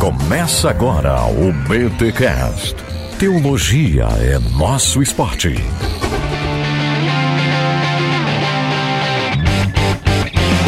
Começa agora o BTCast. Teologia é nosso esporte.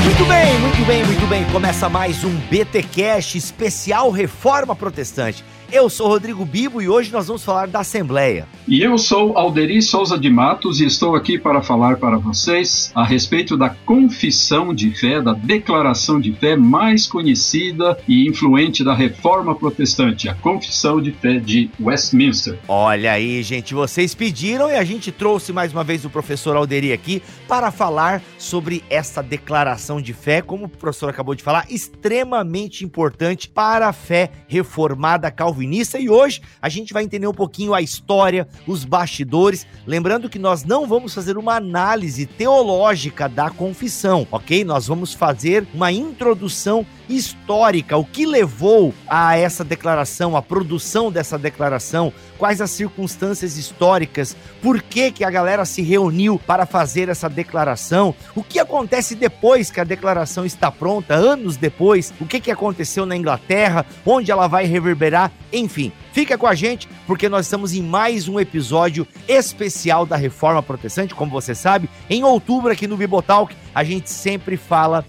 Muito bem, muito bem, muito bem. Começa mais um BTcast especial Reforma Protestante. Eu sou Rodrigo Bibo e hoje nós vamos falar da Assembleia. E eu sou Alderi Souza de Matos e estou aqui para falar para vocês a respeito da confissão de fé, da declaração de fé mais conhecida e influente da Reforma Protestante, a Confissão de Fé de Westminster. Olha aí, gente, vocês pediram e a gente trouxe mais uma vez o professor Alderi aqui para falar sobre essa declaração de fé, como o professor acabou de falar, extremamente importante para a fé reformada calvinista e hoje a gente vai entender um pouquinho a história, os bastidores. Lembrando que nós não vamos fazer uma análise teológica da confissão, ok? Nós vamos fazer uma introdução histórica, o que levou a essa declaração, a produção dessa declaração, quais as circunstâncias históricas, por que, que a galera se reuniu para fazer essa declaração, o que acontece depois que a declaração está pronta, anos depois, o que, que aconteceu na Inglaterra, onde ela vai reverberar, enfim. Fica com a gente, porque nós estamos em mais um episódio especial da Reforma Protestante, como você sabe. Em outubro, aqui no Bibotalk, a gente sempre fala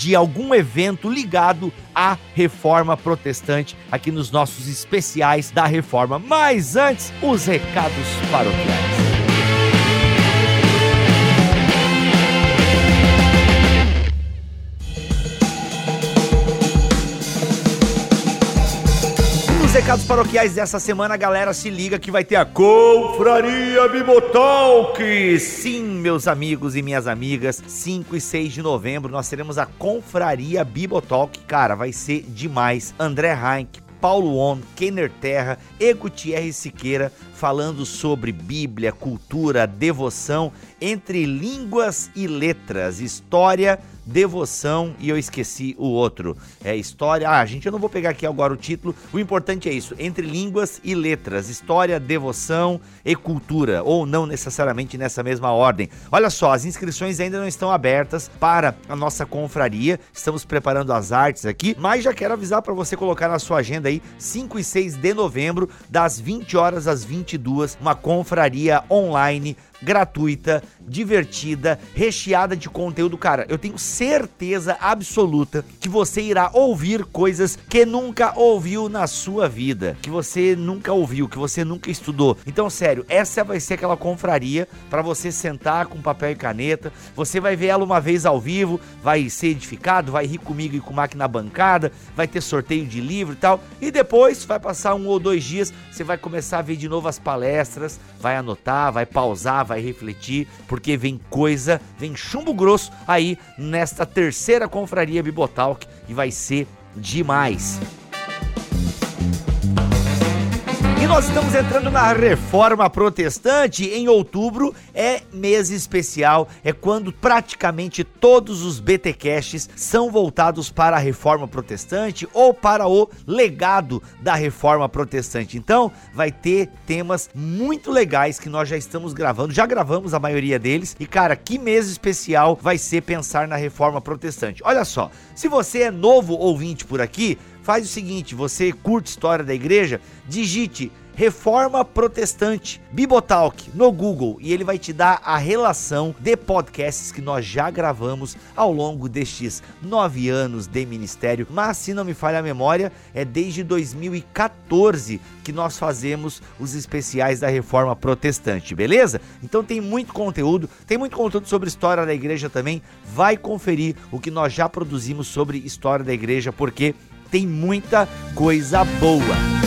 de algum evento ligado à reforma protestante aqui nos nossos especiais da reforma. Mas antes, os recados paroquiais. Recados paroquiais dessa semana, galera, se liga que vai ter a Confraria Bibotalk. Sim, meus amigos e minhas amigas, 5 e 6 de novembro nós teremos a Confraria Bibotalk. Cara, vai ser demais. André Heinck, Paulo On, Kenner Terra e Gutierrez Siqueira falando sobre Bíblia, cultura, devoção, entre línguas e letras, história, devoção e eu esqueci o outro. É história. Ah, gente, eu não vou pegar aqui agora o título. O importante é isso: entre línguas e letras, história, devoção e cultura, ou não necessariamente nessa mesma ordem. Olha só, as inscrições ainda não estão abertas para a nossa confraria. Estamos preparando as artes aqui, mas já quero avisar para você colocar na sua agenda aí 5 e 6 de novembro, das 20 horas às 22, uma confraria online gratuita, divertida, recheada de conteúdo. Cara, eu tenho certeza absoluta que você irá ouvir coisas que nunca ouviu na sua vida, que você nunca ouviu, que você nunca estudou. Então, sério, essa vai ser aquela confraria para você sentar com papel e caneta. Você vai ver ela uma vez ao vivo, vai ser edificado, vai rir comigo e com Mac na bancada, vai ter sorteio de livro e tal. E depois vai passar um ou dois dias, você vai começar a ver de novo as palestras, vai anotar, vai pausar, vai refletir, porque vem coisa, vem chumbo grosso aí nesta terceira confraria Bibotalk e vai ser demais. Nós estamos entrando na reforma protestante. Em outubro é mês especial, é quando praticamente todos os BTcasts são voltados para a reforma protestante ou para o legado da reforma protestante. Então, vai ter temas muito legais que nós já estamos gravando, já gravamos a maioria deles. E cara, que mês especial vai ser pensar na reforma protestante. Olha só, se você é novo ouvinte por aqui, faz o seguinte: você curte história da igreja, digite Reforma Protestante Bibotalk no Google e ele vai te dar a relação de podcasts que nós já gravamos ao longo destes nove anos de ministério. Mas se não me falha a memória, é desde 2014 que nós fazemos os especiais da Reforma Protestante, beleza? Então tem muito conteúdo, tem muito conteúdo sobre história da igreja também. Vai conferir o que nós já produzimos sobre história da igreja, porque tem muita coisa boa.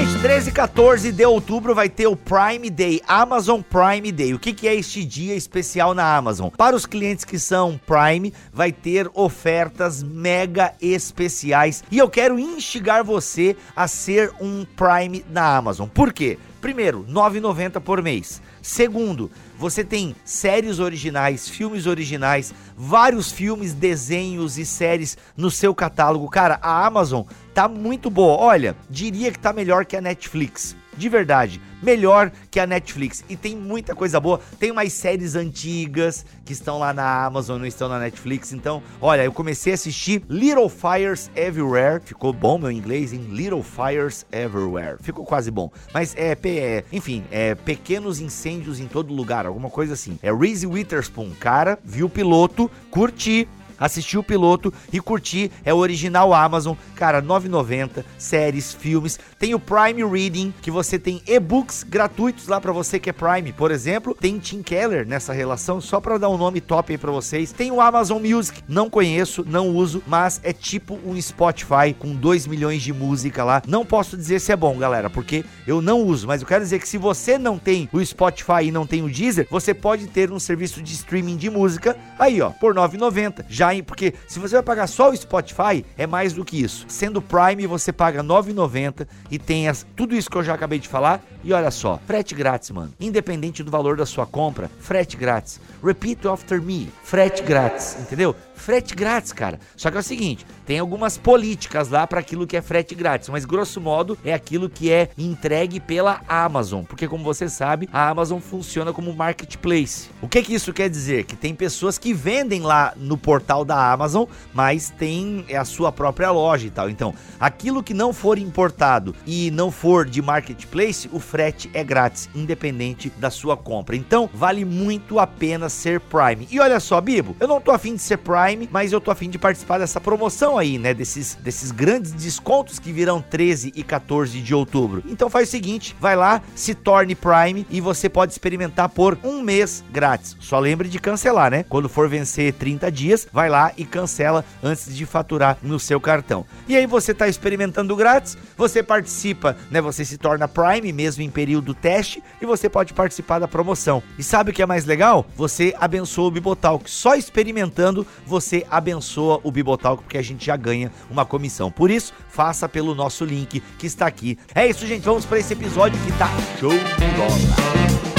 Gente, 13 e 14 de outubro vai ter o Prime Day, Amazon Prime Day. O que, que é este dia especial na Amazon? Para os clientes que são Prime, vai ter ofertas mega especiais. E eu quero instigar você a ser um Prime na Amazon. Por quê? Primeiro, R$ 9,90 por mês. Segundo, você tem séries originais, filmes originais, vários filmes, desenhos e séries no seu catálogo. Cara, a Amazon tá muito boa. Olha, diria que tá melhor que a Netflix de verdade, melhor que a Netflix. E tem muita coisa boa. Tem umas séries antigas que estão lá na Amazon, não estão na Netflix. Então, olha, eu comecei a assistir Little Fires Everywhere. Ficou bom meu inglês, em Little Fires Everywhere. Ficou quase bom. Mas é, é enfim, é pequenos incêndios em todo lugar, alguma coisa assim. É Reese Witherspoon, cara, viu o piloto, curti, assistir o piloto e curtir. É o original Amazon, cara, 9,90, séries, filmes. Tem o Prime Reading, que você tem e-books gratuitos lá para você que é Prime. Por exemplo, tem Tim Keller nessa relação, só para dar um nome top aí para vocês. Tem o Amazon Music, não conheço, não uso, mas é tipo um Spotify com 2 milhões de música lá. Não posso dizer se é bom, galera, porque eu não uso, mas eu quero dizer que se você não tem o Spotify e não tem o Deezer, você pode ter um serviço de streaming de música aí, ó, por 9,90. Já porque se você vai pagar só o Spotify, é mais do que isso. Sendo Prime, você paga 9,90 e tem as, tudo isso que eu já acabei de falar. E olha só, frete grátis, mano. Independente do valor da sua compra, frete grátis. Repeat after me, frete grátis, entendeu? Frete grátis, cara. Só que é o seguinte, tem algumas políticas lá para aquilo que é frete grátis, mas grosso modo é aquilo que é entregue pela Amazon, porque como você sabe, a Amazon funciona como marketplace. O que que isso quer dizer? Que tem pessoas que vendem lá no portal da Amazon, mas tem a sua própria loja e tal. Então, aquilo que não for importado e não for de marketplace, o frete é grátis, independente da sua compra. Então, vale muito a pena ser Prime. E olha só, Bibo, eu não tô afim de ser Prime Prime, mas eu tô afim de participar dessa promoção aí, né? Desses, desses grandes descontos que virão 13 e 14 de outubro. Então faz o seguinte, vai lá, se torne Prime e você pode experimentar por um mês grátis. Só lembre de cancelar, né? Quando for vencer 30 dias, vai lá e cancela antes de faturar no seu cartão. E aí você tá experimentando grátis, você participa, né? Você se torna Prime mesmo em período teste e você pode participar da promoção. E sabe o que é mais legal? Você abençoa o Bibotalk. Só experimentando você você abençoa o Bibotalk, porque a gente já ganha uma comissão. Por isso, faça pelo nosso link que está aqui. É isso, gente. Vamos para esse episódio que tá show de bola.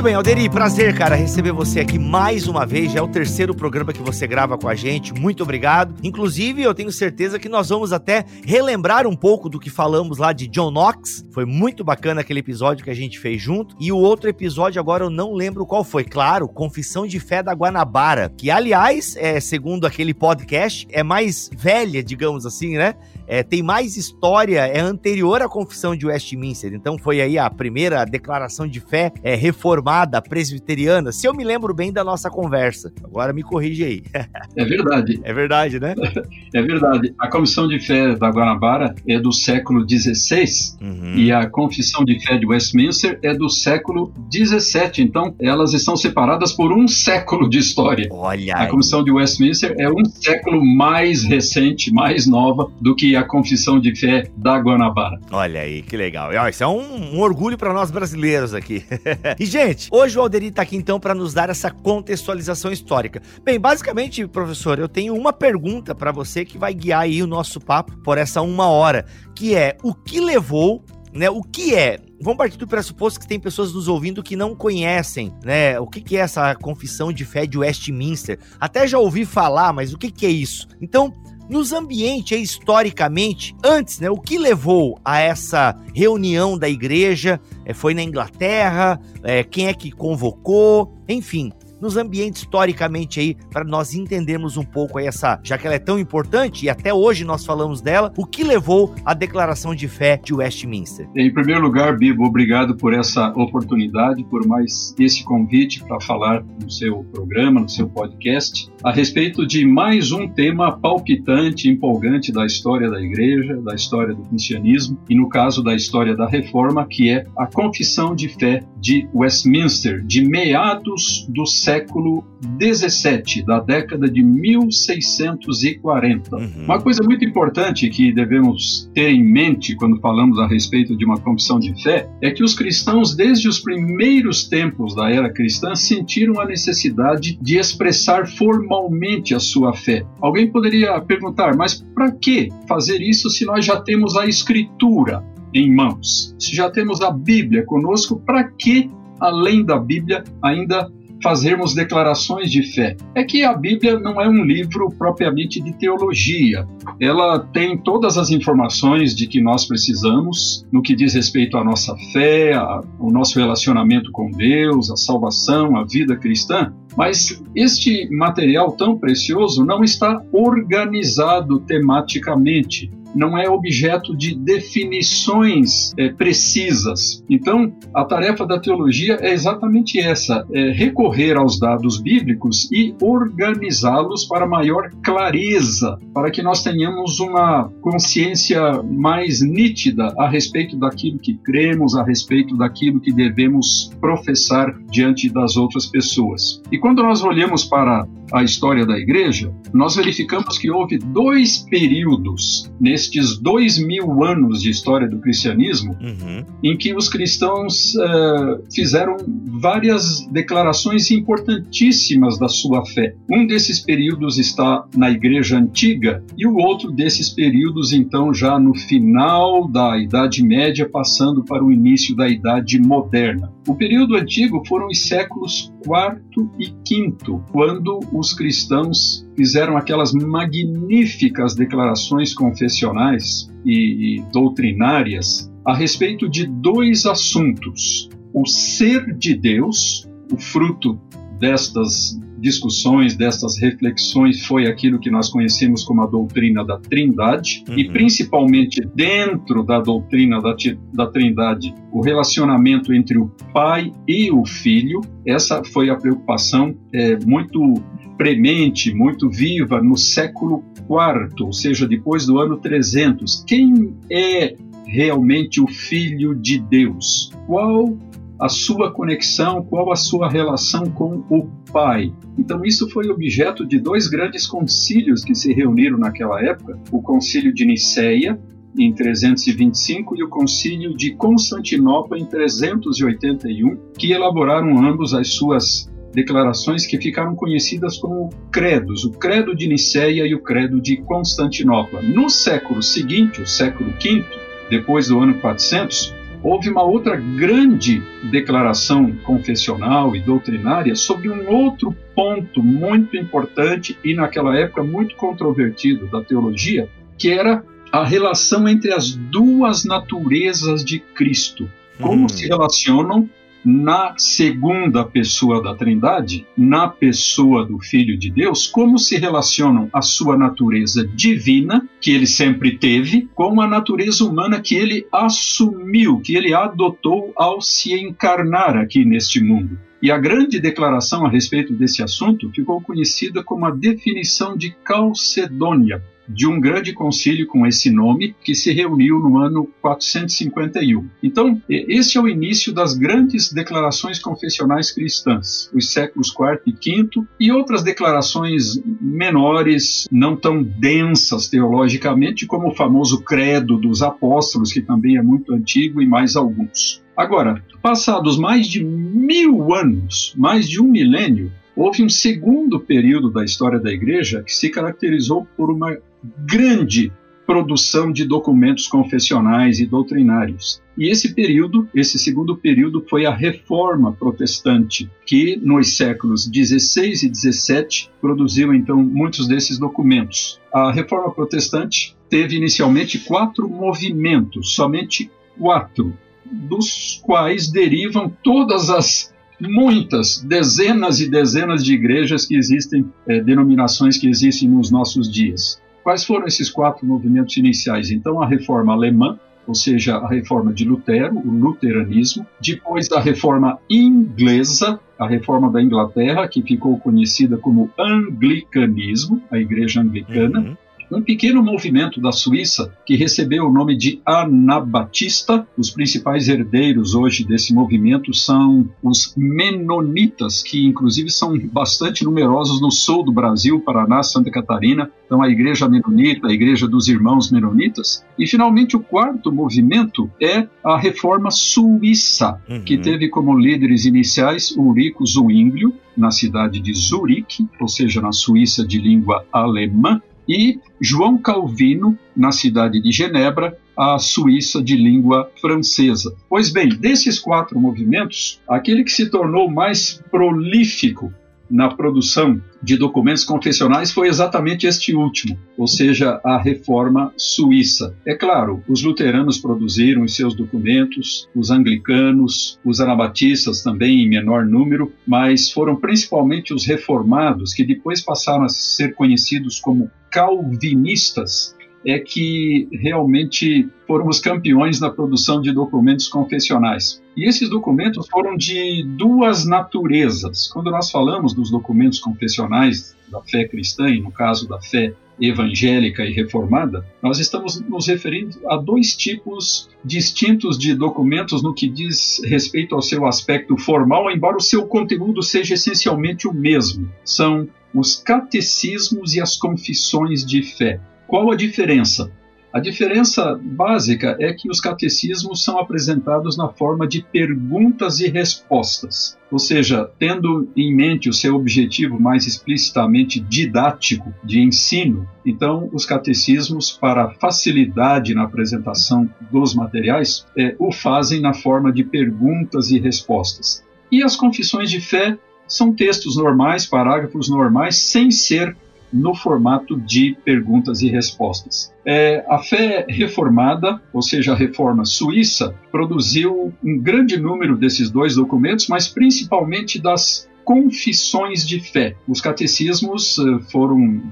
Muito bem, Alderi, prazer, cara, receber você aqui mais uma vez. Já é o terceiro programa que você grava com a gente. Muito obrigado. Inclusive, eu tenho certeza que nós vamos até relembrar um pouco do que falamos lá de John Knox. Foi muito bacana aquele episódio que a gente fez junto. E o outro episódio, agora eu não lembro qual foi. Claro, Confissão de Fé da Guanabara, que aliás, é, segundo aquele podcast, é mais velha, digamos assim, né? É, tem mais história, é anterior à Confissão de Westminster. Então foi aí a primeira declaração de fé é, reformada, presbiteriana, se eu me lembro bem da nossa conversa. Agora me corrige aí. É verdade. É verdade, né? É verdade. A Confissão de Fé da Guanabara é do século XVI uhum. e a Confissão de Fé de Westminster é do século XVII. Então elas estão separadas por um século de história. Olha. A Confissão de Westminster é um século mais recente, mais nova do que a a confissão de fé da Guanabara. Olha aí, que legal. Isso é um, um orgulho para nós brasileiros aqui. e, gente, hoje o Alderi está aqui então para nos dar essa contextualização histórica. Bem, basicamente, professor, eu tenho uma pergunta para você que vai guiar aí o nosso papo por essa uma hora, que é o que levou né? O que é? Vamos partir do pressuposto que tem pessoas nos ouvindo que não conhecem, né? O que, que é essa confissão de fé de Westminster? Até já ouvi falar, mas o que, que é isso? Então, nos ambientes, historicamente, antes, né, o que levou a essa reunião da igreja? É, foi na Inglaterra? É, quem é que convocou? Enfim, nos ambientes historicamente aí, para nós entendermos um pouco aí essa, já que ela é tão importante e até hoje nós falamos dela, o que levou à declaração de fé de Westminster? Em primeiro lugar, Bibo, obrigado por essa oportunidade, por mais esse convite para falar no seu programa, no seu podcast, a respeito de mais um tema palpitante, empolgante da história da igreja, da história do cristianismo e no caso da história da reforma, que é a confissão de fé de Westminster, de meados do século século 17, da década de 1640. Uhum. Uma coisa muito importante que devemos ter em mente quando falamos a respeito de uma confissão de fé é que os cristãos, desde os primeiros tempos da era cristã, sentiram a necessidade de expressar formalmente a sua fé. Alguém poderia perguntar, mas para que fazer isso se nós já temos a Escritura? em mãos. Se já temos a Bíblia conosco, para que, além da Bíblia, ainda fazermos declarações de fé. É que a Bíblia não é um livro propriamente de teologia. Ela tem todas as informações de que nós precisamos no que diz respeito à nossa fé, ao nosso relacionamento com Deus, a salvação, a vida cristã. Mas este material tão precioso não está organizado tematicamente não é objeto de definições é, precisas. Então, a tarefa da teologia é exatamente essa: é recorrer aos dados bíblicos e organizá-los para maior clareza, para que nós tenhamos uma consciência mais nítida a respeito daquilo que cremos, a respeito daquilo que devemos professar diante das outras pessoas. E quando nós olhamos para a história da igreja, nós verificamos que houve dois períodos nestes dois mil anos de história do cristianismo uhum. em que os cristãos uh, fizeram várias declarações importantíssimas da sua fé. Um desses períodos está na igreja antiga e o outro desses períodos, então, já no final da Idade Média, passando para o início da Idade Moderna. O período antigo foram os séculos IV e V, quando os cristãos fizeram aquelas magníficas declarações confessionais e, e doutrinárias a respeito de dois assuntos: o ser de Deus, o fruto destas discussões, destas reflexões, foi aquilo que nós conhecemos como a doutrina da Trindade, uhum. e principalmente dentro da doutrina da, da Trindade, o relacionamento entre o Pai e o Filho. Essa foi a preocupação é, muito premente, muito viva no século IV, ou seja, depois do ano 300. Quem é realmente o Filho de Deus? Qual a sua conexão, qual a sua relação com o Pai. Então, isso foi objeto de dois grandes concílios que se reuniram naquela época: o Concílio de Nicéia, em 325, e o Concílio de Constantinopla, em 381, que elaboraram ambos as suas declarações que ficaram conhecidas como credos, o credo de Nicéia e o credo de Constantinopla. No século seguinte, o século V, depois do ano 400, houve uma outra grande declaração confessional e doutrinária sobre um outro ponto muito importante e naquela época muito controvertido da teologia, que era a relação entre as duas naturezas de Cristo. Como hum. se relacionam na segunda pessoa da Trindade, na pessoa do Filho de Deus, como se relacionam a sua natureza divina, que ele sempre teve, com a natureza humana que ele assumiu, que ele adotou ao se encarnar aqui neste mundo. E a grande declaração a respeito desse assunto ficou conhecida como a definição de Calcedônia, de um grande concílio com esse nome que se reuniu no ano 451. Então, esse é o início das grandes declarações confessionais cristãs, os séculos IV e V, e outras declarações menores, não tão densas teologicamente, como o famoso Credo dos Apóstolos, que também é muito antigo, e mais alguns. Agora, passados mais de mil anos, mais de um milênio, houve um segundo período da história da Igreja que se caracterizou por uma grande produção de documentos confessionais e doutrinários. E esse período, esse segundo período, foi a Reforma Protestante, que nos séculos 16 e 17 produziu então muitos desses documentos. A Reforma Protestante teve inicialmente quatro movimentos, somente quatro, dos quais derivam todas as muitas, dezenas e dezenas de igrejas que existem, eh, denominações que existem nos nossos dias. Quais foram esses quatro movimentos iniciais? Então, a reforma alemã, ou seja, a reforma de Lutero, o luteranismo, depois a reforma inglesa, a reforma da Inglaterra, que ficou conhecida como anglicanismo, a igreja anglicana, uhum um pequeno movimento da Suíça que recebeu o nome de Anabatista. Os principais herdeiros hoje desse movimento são os menonitas, que inclusive são bastante numerosos no sul do Brasil, Paraná, Santa Catarina. Então, a Igreja Menonita, a Igreja dos Irmãos Menonitas. E, finalmente, o quarto movimento é a Reforma Suíça, uhum. que teve como líderes iniciais Ulrico Zwinglio, na cidade de Zurique, ou seja, na Suíça de língua alemã, e João Calvino, na cidade de Genebra, a Suíça de língua francesa. Pois bem, desses quatro movimentos, aquele que se tornou mais prolífico na produção de documentos confessionais foi exatamente este último, ou seja, a reforma suíça. É claro, os luteranos produziram os seus documentos, os anglicanos, os anabatistas também em menor número, mas foram principalmente os reformados que depois passaram a ser conhecidos como calvinistas é que realmente foram os campeões na produção de documentos confessionais. E esses documentos foram de duas naturezas. Quando nós falamos dos documentos confessionais da fé cristã, e no caso da fé evangélica e reformada, nós estamos nos referindo a dois tipos distintos de documentos no que diz respeito ao seu aspecto formal, embora o seu conteúdo seja essencialmente o mesmo. São os catecismos e as confissões de fé. Qual a diferença? A diferença básica é que os catecismos são apresentados na forma de perguntas e respostas, ou seja, tendo em mente o seu objetivo mais explicitamente didático de ensino, então os catecismos, para facilidade na apresentação dos materiais, é, o fazem na forma de perguntas e respostas. E as confissões de fé são textos normais, parágrafos normais, sem ser no formato de perguntas e respostas. É, a fé reformada, ou seja, a reforma suíça, produziu um grande número desses dois documentos, mas principalmente das confissões de fé. Os catecismos eh, foram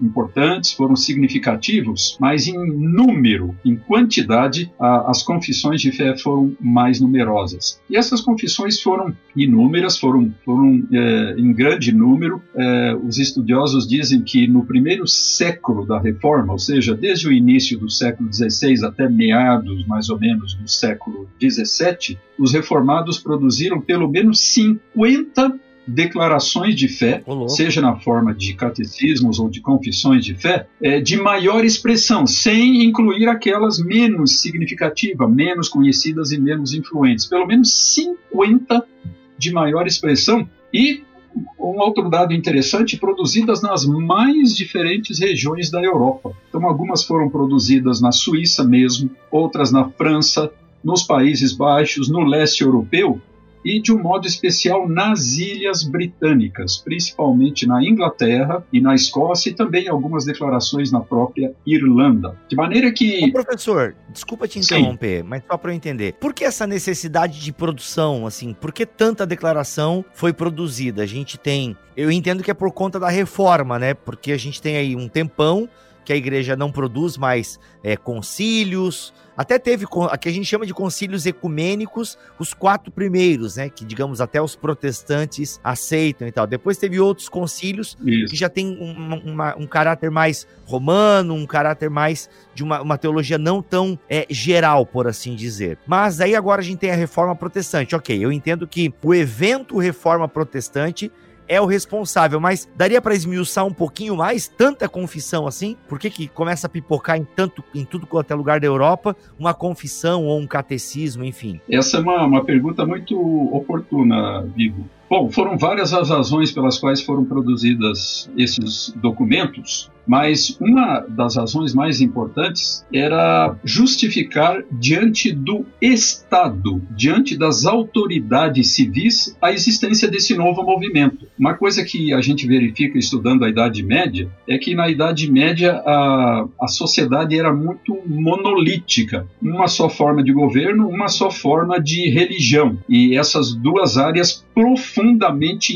importantes, foram significativos, mas em número, em quantidade, a, as confissões de fé foram mais numerosas. E essas confissões foram inúmeras, foram, foram é, em grande número. É, os estudiosos dizem que no primeiro século da Reforma, ou seja, desde o início do século XVI até meados, mais ou menos, do século XVII, os reformados produziram pelo menos 50 declarações de fé, seja na forma de catecismos ou de confissões de fé, é, de maior expressão, sem incluir aquelas menos significativas, menos conhecidas e menos influentes. Pelo menos 50 de maior expressão e um outro dado interessante, produzidas nas mais diferentes regiões da Europa. Então, algumas foram produzidas na Suíça mesmo, outras na França, nos Países Baixos, no leste europeu, e de um modo especial nas Ilhas Britânicas, principalmente na Inglaterra e na Escócia e também algumas declarações na própria Irlanda. De maneira que. Ô, professor, desculpa te interromper, Sim. mas só para eu entender. Por que essa necessidade de produção, assim? Por que tanta declaração foi produzida? A gente tem. Eu entendo que é por conta da reforma, né? Porque a gente tem aí um tempão que a igreja não produz mais é, concílios, até teve o que a gente chama de concílios ecumênicos, os quatro primeiros, né? Que, digamos, até os protestantes aceitam e tal. Depois teve outros concílios Isso. que já tem um, uma, um caráter mais romano, um caráter mais de uma, uma teologia não tão é, geral, por assim dizer. Mas aí agora a gente tem a reforma protestante. Ok, eu entendo que o evento reforma protestante é o responsável, mas daria para esmiuçar um pouquinho mais tanta confissão assim? Por que, que começa a pipocar em tanto em tudo quanto é lugar da Europa uma confissão ou um catecismo, enfim? Essa é uma, uma pergunta muito oportuna, Vigo. Bom, foram várias as razões pelas quais foram produzidas esses documentos, mas uma das razões mais importantes era justificar diante do Estado, diante das autoridades civis, a existência desse novo movimento. Uma coisa que a gente verifica estudando a Idade Média é que na Idade Média a, a sociedade era muito monolítica, uma só forma de governo, uma só forma de religião, e essas duas áreas profundamente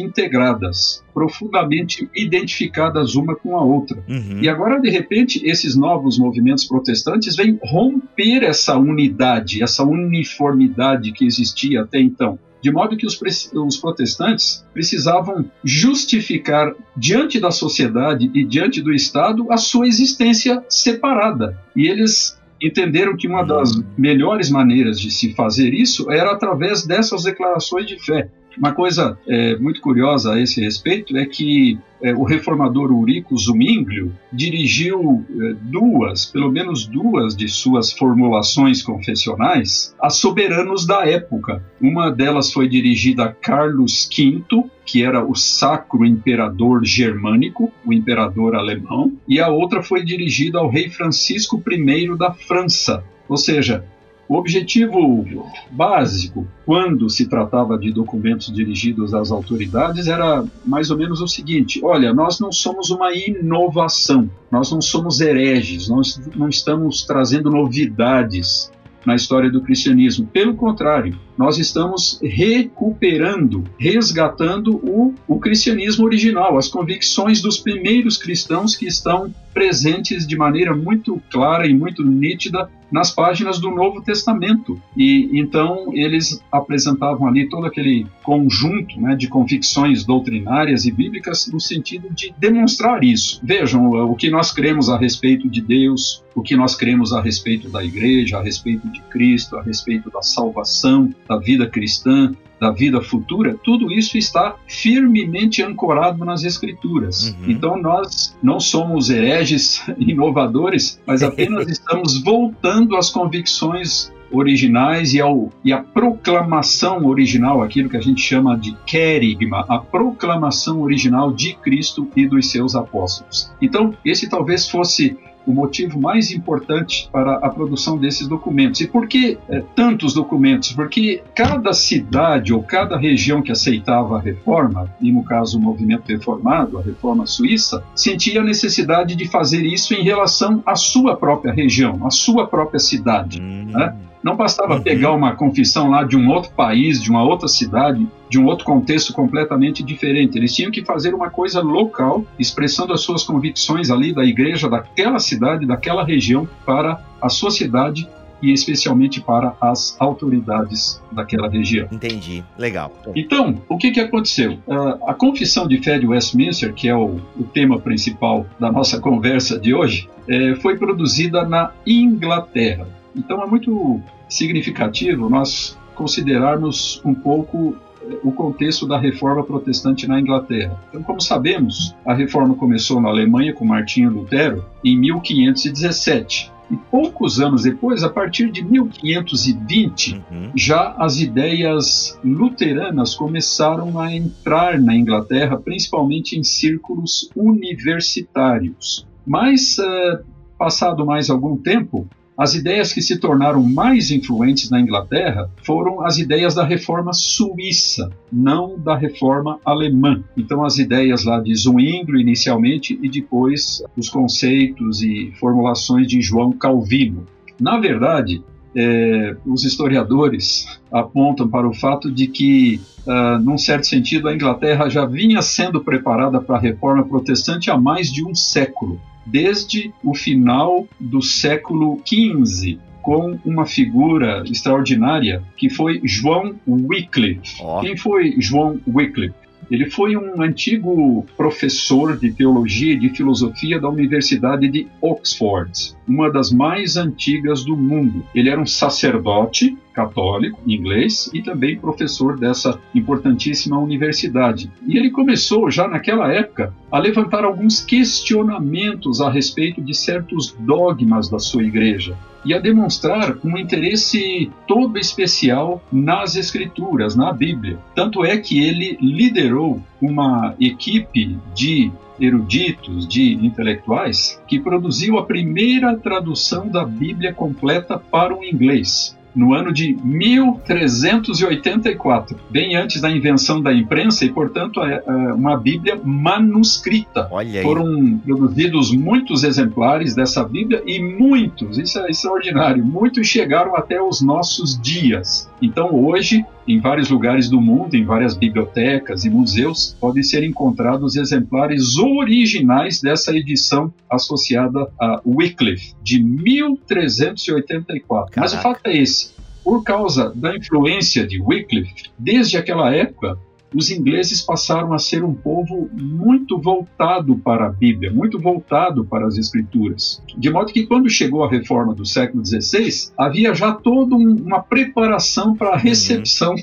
integradas profundamente identificadas uma com a outra. Uhum. E agora, de repente, esses novos movimentos protestantes vêm romper essa unidade, essa uniformidade que existia até então. De modo que os, os, protestantes precisavam justificar diante da sociedade e diante do Estado a sua existência separada. E eles entenderam que uma das melhores maneiras de se fazer isso era através dessas declarações de fé. Uma coisa é, muito curiosa a esse respeito é que é, o reformador Urico Zuminglio dirigiu é, duas, pelo menos duas de suas formulações confessionais a soberanos da época. Uma delas foi dirigida a Carlos V, que era o sacro imperador germânico, o imperador alemão, e a outra foi dirigida ao rei Francisco I da França. Ou seja, o objetivo básico, quando se tratava de documentos dirigidos às autoridades, era mais ou menos o seguinte: olha, nós não somos uma inovação, nós não somos hereges, nós não estamos trazendo novidades na história do cristianismo. Pelo contrário, nós estamos recuperando, resgatando o, o cristianismo original, as convicções dos primeiros cristãos que estão presentes de maneira muito clara e muito nítida nas páginas do Novo Testamento. E então eles apresentavam ali todo aquele conjunto né, de convicções doutrinárias e bíblicas no sentido de demonstrar isso. Vejam o que nós cremos a respeito de Deus, o que nós cremos a respeito da igreja, a respeito de Cristo, a respeito da salvação, da vida cristã, da vida futura, tudo isso está firmemente ancorado nas Escrituras. Uhum. Então nós não somos hereges inovadores, mas apenas estamos voltando às convicções originais e, ao, e a proclamação original, aquilo que a gente chama de querigma, a proclamação original de Cristo e dos seus apóstolos. Então, esse talvez fosse o motivo mais importante para a produção desses documentos. E por que é, tantos documentos? Porque cada cidade ou cada região que aceitava a reforma, e no caso o movimento reformado, a reforma suíça, sentia a necessidade de fazer isso em relação à sua própria região, à sua própria cidade. Hum. Né? Não bastava uhum. pegar uma confissão lá de um outro país, de uma outra cidade, de um outro contexto completamente diferente. Eles tinham que fazer uma coisa local, expressando as suas convicções ali da igreja daquela cidade, daquela região, para a sociedade e especialmente para as autoridades daquela região. Entendi, legal. Então, o que, que aconteceu? Uh, a Confissão de Fé de Westminster, que é o, o tema principal da nossa conversa de hoje, é, foi produzida na Inglaterra. Então é muito significativo nós considerarmos um pouco eh, o contexto da reforma protestante na Inglaterra. Então, como sabemos, a reforma começou na Alemanha com Martinho Lutero em 1517. E poucos anos depois, a partir de 1520, uhum. já as ideias luteranas começaram a entrar na Inglaterra, principalmente em círculos universitários. Mas, uh, passado mais algum tempo, as ideias que se tornaram mais influentes na Inglaterra foram as ideias da reforma suíça, não da reforma alemã. Então, as ideias lá de Zwinglio inicialmente e depois os conceitos e formulações de João Calvino. Na verdade, é, os historiadores apontam para o fato de que, uh, num certo sentido, a Inglaterra já vinha sendo preparada para a reforma protestante há mais de um século desde o final do século XV, com uma figura extraordinária que foi João Wycliffe. Oh. Quem foi João Wycliffe? Ele foi um antigo professor de teologia e de filosofia da Universidade de Oxford, uma das mais antigas do mundo. Ele era um sacerdote católico, inglês, e também professor dessa importantíssima universidade. E ele começou, já naquela época, a levantar alguns questionamentos a respeito de certos dogmas da sua igreja e a demonstrar um interesse todo especial nas Escrituras, na Bíblia. Tanto é que ele liderou uma equipe de eruditos, de intelectuais, que produziu a primeira tradução da Bíblia completa para o inglês no ano de 1384, bem antes da invenção da imprensa e, portanto, é, é uma Bíblia manuscrita. Olha aí. Foram produzidos muitos exemplares dessa Bíblia e muitos, isso é extraordinário, muitos chegaram até os nossos dias. Então, hoje, em vários lugares do mundo, em várias bibliotecas e museus, podem ser encontrados exemplares originais dessa edição associada a Wycliffe, de 1384. Caraca. Mas o fato é esse: por causa da influência de Wycliffe, desde aquela época, os ingleses passaram a ser um povo muito voltado para a Bíblia, muito voltado para as Escrituras. De modo que, quando chegou a reforma do século XVI, havia já toda uma preparação para a uhum. recepção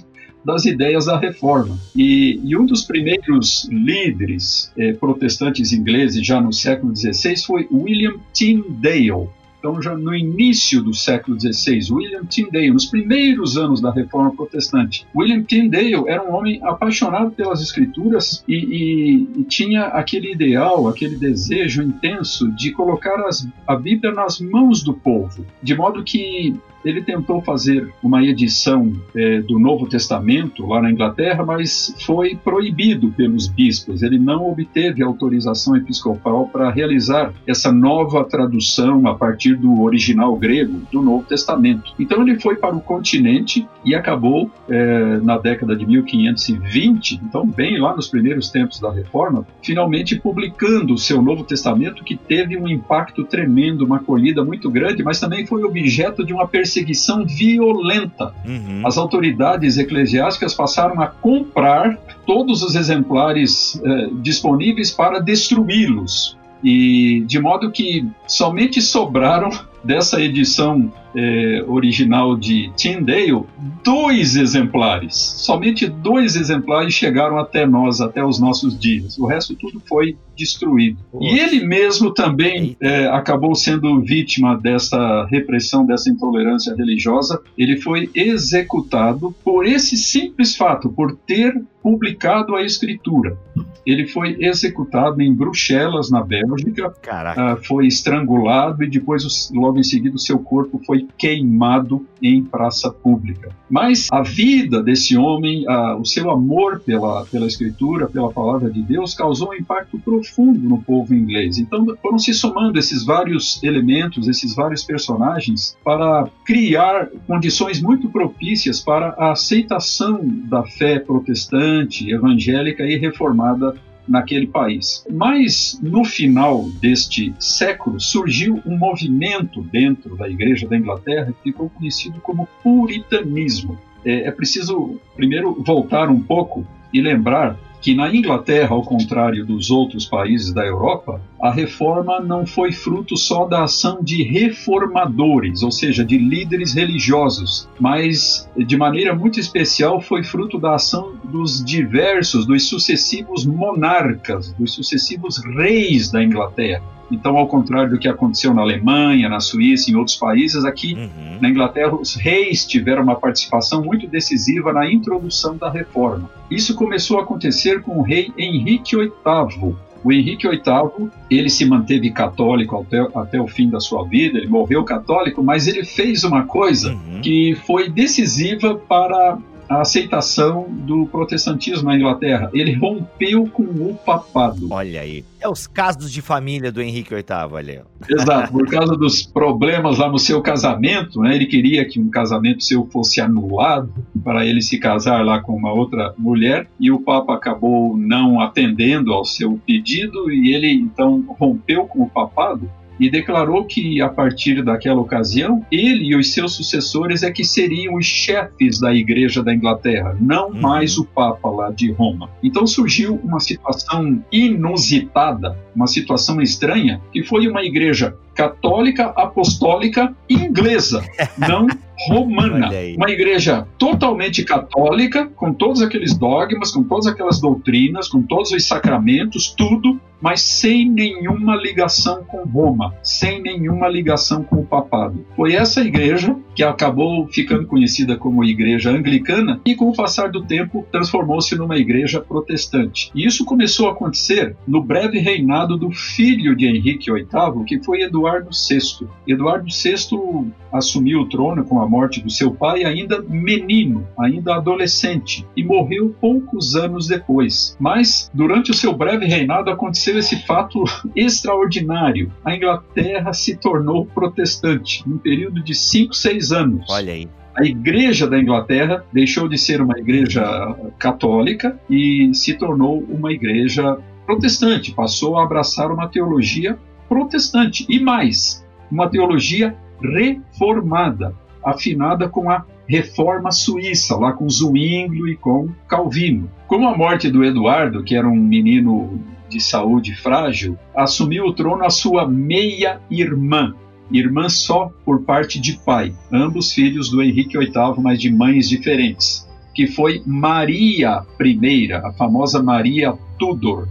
das ideias da reforma. E, e um dos primeiros líderes eh, protestantes ingleses, já no século XVI, foi William Tyndale. Então, já no início do século XVI, William Tyndale, nos primeiros anos da Reforma Protestante, William Tyndale era um homem apaixonado pelas Escrituras e, e, e tinha aquele ideal, aquele desejo intenso de colocar as, a Bíblia nas mãos do povo, de modo que ele tentou fazer uma edição é, do Novo Testamento lá na Inglaterra, mas foi proibido pelos bispos. Ele não obteve autorização episcopal para realizar essa nova tradução a partir do original grego do Novo Testamento. Então ele foi para o continente e acabou é, na década de 1520, então bem lá nos primeiros tempos da Reforma, finalmente publicando o seu Novo Testamento que teve um impacto tremendo, uma acolhida muito grande, mas também foi objeto de uma perseguição perseguição violenta. Uhum. As autoridades eclesiásticas passaram a comprar todos os exemplares eh, disponíveis para destruí-los. E de modo que somente sobraram dessa edição eh, original de Tyndale, dois exemplares, somente dois exemplares chegaram até nós, até os nossos dias. O resto tudo foi destruído. E ele mesmo também eh, acabou sendo vítima dessa repressão, dessa intolerância religiosa. Ele foi executado por esse simples fato, por ter publicado a escritura. Ele foi executado em Bruxelas, na Bélgica, uh, foi estrangulado e depois, logo em seguida, o seu corpo foi queimado em praça pública. Mas a vida desse homem, uh, o seu amor pela, pela escritura, pela palavra de Deus, causou um impacto profundo no povo inglês. Então foram se somando esses vários elementos, esses vários personagens, para criar condições muito propícias para a aceitação da fé protestante, evangélica e reformada naquele país. Mas no final deste século surgiu um movimento dentro da Igreja da Inglaterra que ficou conhecido como puritanismo. É, é preciso primeiro voltar um pouco e lembrar que na Inglaterra, ao contrário dos outros países da Europa, a reforma não foi fruto só da ação de reformadores, ou seja, de líderes religiosos, mas de maneira muito especial foi fruto da ação dos diversos, dos sucessivos monarcas, dos sucessivos reis da Inglaterra. Então, ao contrário do que aconteceu na Alemanha, na Suíça, em outros países, aqui uhum. na Inglaterra, os reis tiveram uma participação muito decisiva na introdução da reforma. Isso começou a acontecer com o rei Henrique VIII, o Henrique VIII, ele se manteve católico até, até o fim da sua vida, ele morreu católico, mas ele fez uma coisa uhum. que foi decisiva para a aceitação do protestantismo na Inglaterra. Ele rompeu com o papado. Olha aí. É os casos de família do Henrique VIII, ali. Exato, por causa dos problemas lá no seu casamento, né? Ele queria que um casamento seu fosse anulado para ele se casar lá com uma outra mulher e o Papa acabou não atendendo ao seu pedido e ele então rompeu com o papado e declarou que, a partir daquela ocasião, ele e os seus sucessores é que seriam os chefes da Igreja da Inglaterra, não uhum. mais o Papa lá de Roma. Então surgiu uma situação inusitada, uma situação estranha, que foi uma igreja católica, apostólica inglesa, não romana. Uma igreja totalmente católica, com todos aqueles dogmas, com todas aquelas doutrinas, com todos os sacramentos, tudo, mas sem nenhuma ligação com Roma, sem nenhuma ligação com o papado. Foi essa igreja que acabou ficando conhecida como igreja anglicana e com o passar do tempo transformou-se numa igreja protestante. E isso começou a acontecer no breve reinado do filho de Henrique VIII, que foi Eduardo VI. Eduardo VI assumiu o trono com a morte do seu pai ainda menino, ainda adolescente, e morreu poucos anos depois. Mas durante o seu breve reinado aconteceu esse fato extraordinário. A Inglaterra se tornou protestante num período de 5, 6 anos. Olha aí a igreja da Inglaterra deixou de ser uma igreja católica e se tornou uma igreja protestante, passou a abraçar uma teologia protestante e mais, uma teologia reformada, afinada com a reforma suíça, lá com Zwinglio e com Calvino. Com a morte do Eduardo, que era um menino de saúde frágil, assumiu o trono a sua meia-irmã, irmã só por parte de pai, ambos filhos do Henrique VIII, mas de mães diferentes que foi Maria I, a famosa Maria Tudor,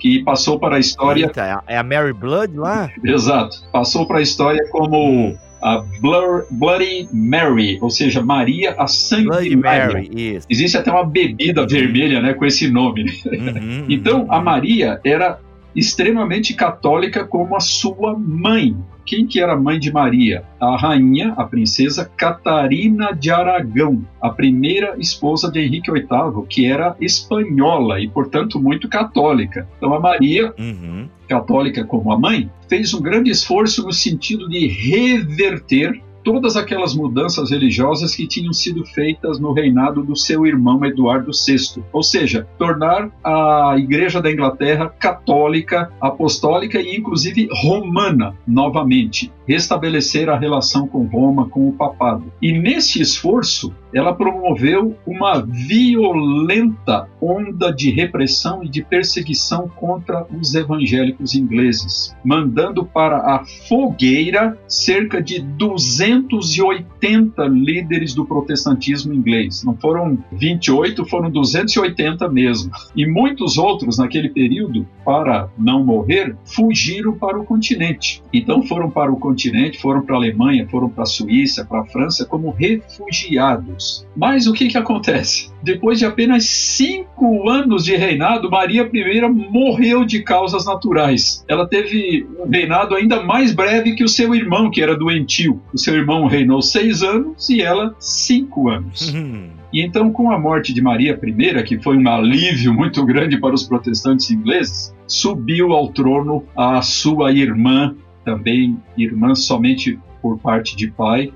que passou para a história. Eita, é a Mary Blood lá? Exato. Passou para a história como a Blur, Bloody Mary, ou seja, Maria a Sangue Bloody Mary, isso. Existe até uma bebida vermelha, né, com esse nome. Uhum, então, uhum. a Maria era extremamente católica como a sua mãe. Quem que era a mãe de Maria? A rainha, a princesa Catarina de Aragão, a primeira esposa de Henrique VIII, que era espanhola e, portanto, muito católica. Então, a Maria Uhum. católica como a mãe, fez um grande esforço no sentido de reverter todas aquelas mudanças religiosas que tinham sido feitas no reinado do seu irmão Eduardo VI, ou seja, tornar a Igreja da Inglaterra católica, apostólica e inclusive romana novamente, restabelecer a relação com Roma, com o papado. E nesse esforço, ela promoveu uma violenta onda de repressão e de perseguição contra os evangélicos ingleses, mandando para a fogueira cerca de 280 líderes do protestantismo inglês. Não foram 28, foram 280 mesmo. E muitos outros naquele período, para não morrer, fugiram para o continente. Então foram para o continente, foram para a Alemanha, foram para a Suíça, para a França como refugiados. Mas o que, que acontece? Depois de apenas cinco anos de reinado, Maria I morreu de causas naturais. Ela teve um reinado ainda mais breve que o seu irmão, que era doentio. O seu irmão reinou seis anos e ela cinco anos. Uhum. E então, com a morte de Maria I, que foi um alívio muito grande para os protestantes ingleses, subiu ao trono a sua irmã, também irmã somente por parte de pai,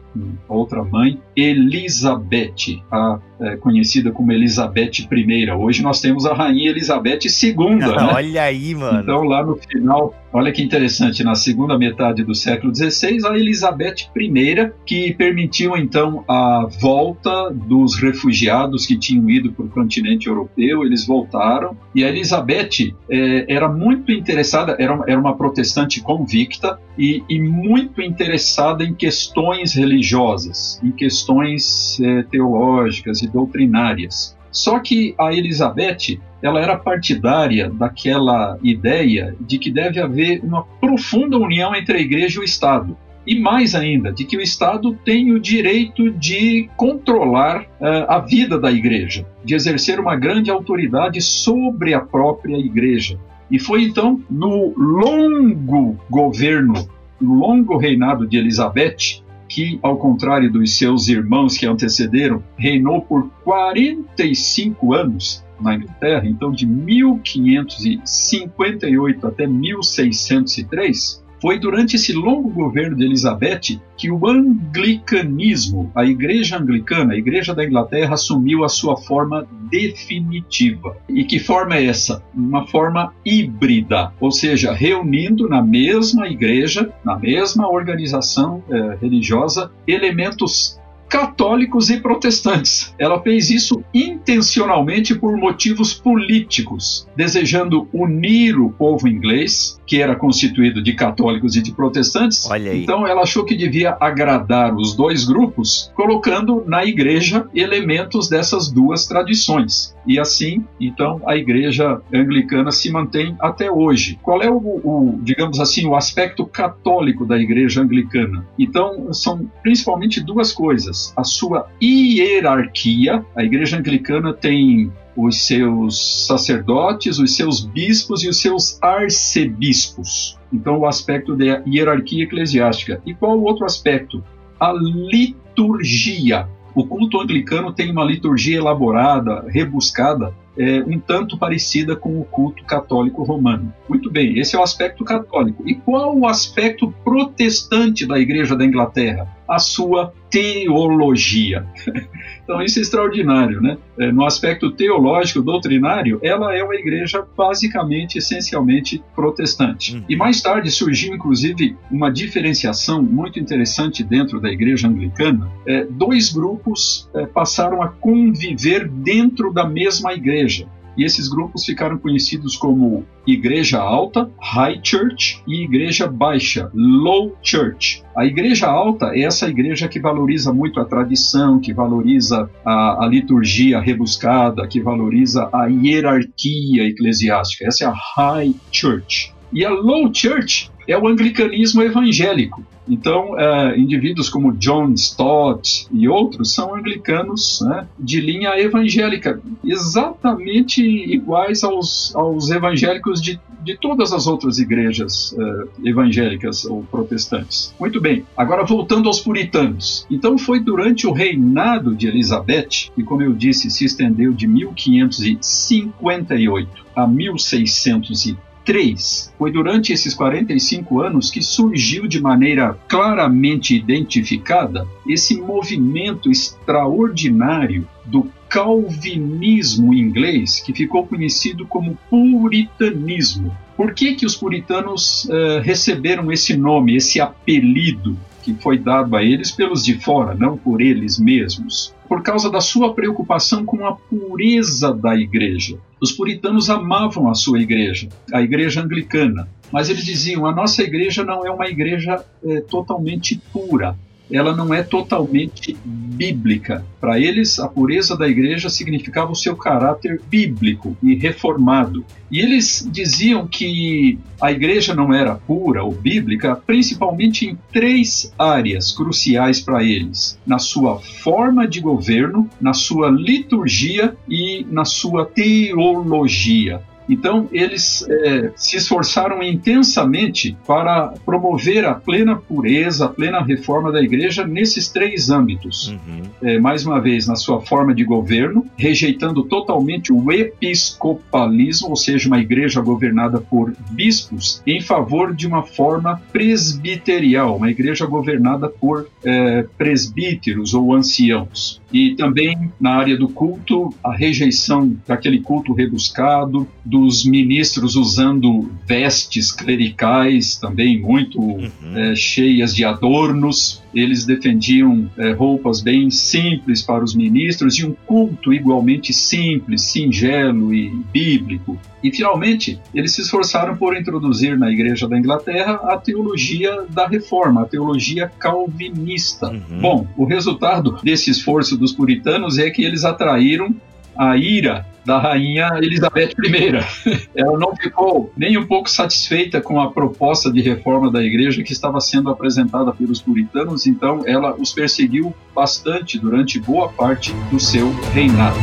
outra mãe, Elizabeth, a, é, conhecida como Elizabeth I. Hoje nós temos a rainha Elizabeth II, né? Olha aí, mano. Então, lá no final, olha que interessante, na segunda metade do século XVI, a Elizabeth I, que permitiu então a volta dos refugiados que tinham ido para o continente europeu, eles voltaram, e a Elizabeth eh, era muito interessada, era, era uma protestante convicta e, e muito interessada em questões religiosas, em questões eh, teológicas e doutrinárias. Só que a Elizabeth ela era partidária daquela ideia de que deve haver uma profunda união entre a igreja e o Estado. E mais ainda, de que o Estado tem o direito de controlar uh, a vida da igreja, de exercer uma grande autoridade sobre a própria igreja. E foi então no longo governo, no longo reinado de Elizabeth, que, ao contrário dos seus irmãos que antecederam, reinou por 45 anos na Inglaterra, então de 1558 até 1603, foi durante esse longo governo de Elizabeth que o anglicanismo, a Igreja Anglicana, a Igreja da Inglaterra, assumiu a sua forma definitiva. E que forma é essa? Uma forma híbrida, ou seja, reunindo na mesma igreja, na mesma organização eh, religiosa, elementos católicos e protestantes. Ela fez isso intencionalmente por motivos políticos, desejando unir o povo inglês, que era constituído de católicos e de protestantes. Então ela achou que devia agradar os dois grupos, colocando na igreja elementos dessas duas tradições. E assim, então, a igreja anglicana se mantém até hoje. Qual é o, o digamos assim, o aspecto católico da igreja anglicana? Então, são principalmente duas coisas a sua hierarquia. A igreja anglicana tem os seus sacerdotes, os seus bispos e os seus arcebispos. Então, o aspecto da hierarquia eclesiástica. E qual o outro aspecto? A liturgia. O culto anglicano tem uma liturgia elaborada, rebuscada, é, um tanto parecida com o culto católico romano. Muito bem, esse é o aspecto católico. E qual o aspecto protestante da Igreja da Inglaterra? A sua teologia. Então isso é extraordinário, né? No aspecto teológico, doutrinário, ela é uma igreja basicamente, essencialmente protestante. Uhum. E mais tarde surgiu, inclusive, uma diferenciação muito interessante dentro da igreja anglicana. É, dois grupos é, passaram a conviver dentro da mesma igreja. E esses grupos ficaram conhecidos como Igreja Alta, High Church, e Igreja Baixa, Low Church. A Igreja Alta é essa igreja que valoriza muito a tradição, que valoriza a, a liturgia rebuscada, que valoriza a hierarquia eclesiástica. Essa é a High Church. E a Low Church é o anglicanismo evangélico. Então, uh, indivíduos como John Stott e outros são anglicanos né, de linha evangélica, exatamente iguais aos, aos evangélicos de, de todas as outras igrejas uh, evangélicas ou protestantes. Muito bem, agora voltando aos puritanos. Então, foi durante o reinado de Elizabeth, que, como eu disse, se estendeu de 1558 a 1630 3. Foi durante esses 45 anos que surgiu de maneira claramente identificada esse movimento extraordinário do calvinismo inglês, que ficou conhecido como puritanismo. Por que, que os puritanos uh, receberam esse nome, esse apelido? Que foi dado a eles pelos de fora, não por eles mesmos, por causa da sua preocupação com a pureza da igreja. Os puritanos amavam a sua igreja, a igreja anglicana, mas eles diziam: a nossa igreja não é uma igreja é, totalmente pura ela não é totalmente bíblica. Para eles, a pureza da igreja significava o seu caráter bíblico e reformado. E eles diziam que a igreja não era pura ou bíblica, principalmente em três áreas cruciais para eles: na sua forma de governo, na sua liturgia e na sua teologia. Então, eles é, se esforçaram intensamente para promover a plena pureza, a plena reforma da igreja nesses três âmbitos. Uhum. É, mais uma vez, na sua forma de governo, rejeitando totalmente o episcopalismo, ou seja, uma igreja governada por bispos, em favor de uma forma presbiterial, uma igreja governada por é, presbíteros ou anciãos. E também na área do culto, a rejeição daquele culto rebuscado, dos ministros usando vestes clericais também muito uhum. é, cheias de adornos. Eles defendiam é, roupas bem simples para os ministros e um culto igualmente simples, singelo e bíblico. E finalmente, eles se esforçaram por introduzir na Igreja da Inglaterra a teologia da reforma, a teologia calvinista. Uhum. Bom, o resultado desse esforço dos puritanos é que eles atraíram a ira da rainha Elizabeth I. Ela não ficou nem um pouco satisfeita com a proposta de reforma da igreja que estava sendo apresentada pelos puritanos, então ela os perseguiu bastante durante boa parte do seu reinado.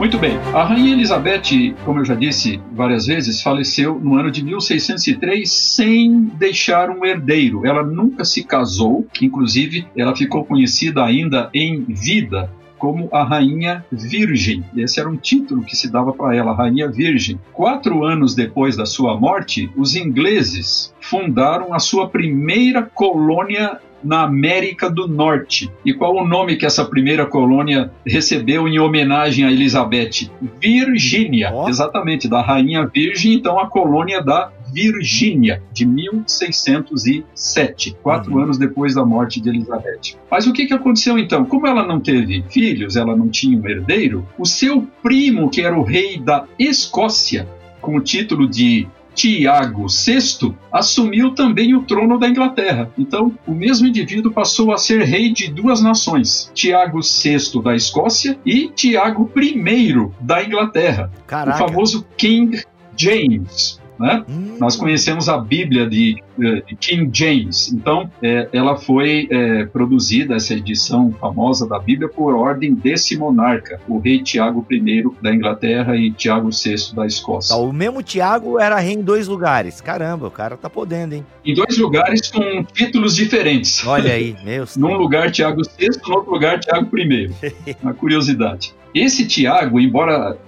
Muito bem. A Rainha Elizabeth, como eu já disse várias vezes, faleceu no ano de 1603 sem deixar um herdeiro. Ela nunca se casou, inclusive ela ficou conhecida ainda em vida como a Rainha Virgem. Esse era um título que se dava para ela, Rainha Virgem. Quatro anos depois da sua morte, os ingleses fundaram a sua primeira colônia na América do Norte. E qual o nome que essa primeira colônia recebeu em homenagem a Elizabeth? Virgínia, oh. exatamente, da Rainha Virgem, então a colônia da Virgínia, de 1607, quatro uhum. anos depois da morte de Elizabeth. Mas o que, que aconteceu então? Como ela não teve filhos, ela não tinha um herdeiro, o seu primo, que era o rei da Escócia, com o título de Tiago VI assumiu também o trono da Inglaterra. Então, o mesmo indivíduo passou a ser rei de duas nações: Tiago VI da Escócia e Tiago I da Inglaterra. Caraca. O famoso King James. Né? Hum. Nós conhecemos a Bíblia de, eh, de King James, então é, ela foi é, produzida, essa edição famosa da Bíblia, por ordem desse monarca, o rei Tiago I da Inglaterra e Tiago VI da Escócia. Tá, o mesmo Tiago era rei em dois lugares. Caramba, o cara tá podendo, hein? Em dois lugares com títulos diferentes. Olha aí, meu. Num lugar Tiago VI, no outro lugar Tiago I. Uma curiosidade. Esse Tiago, embora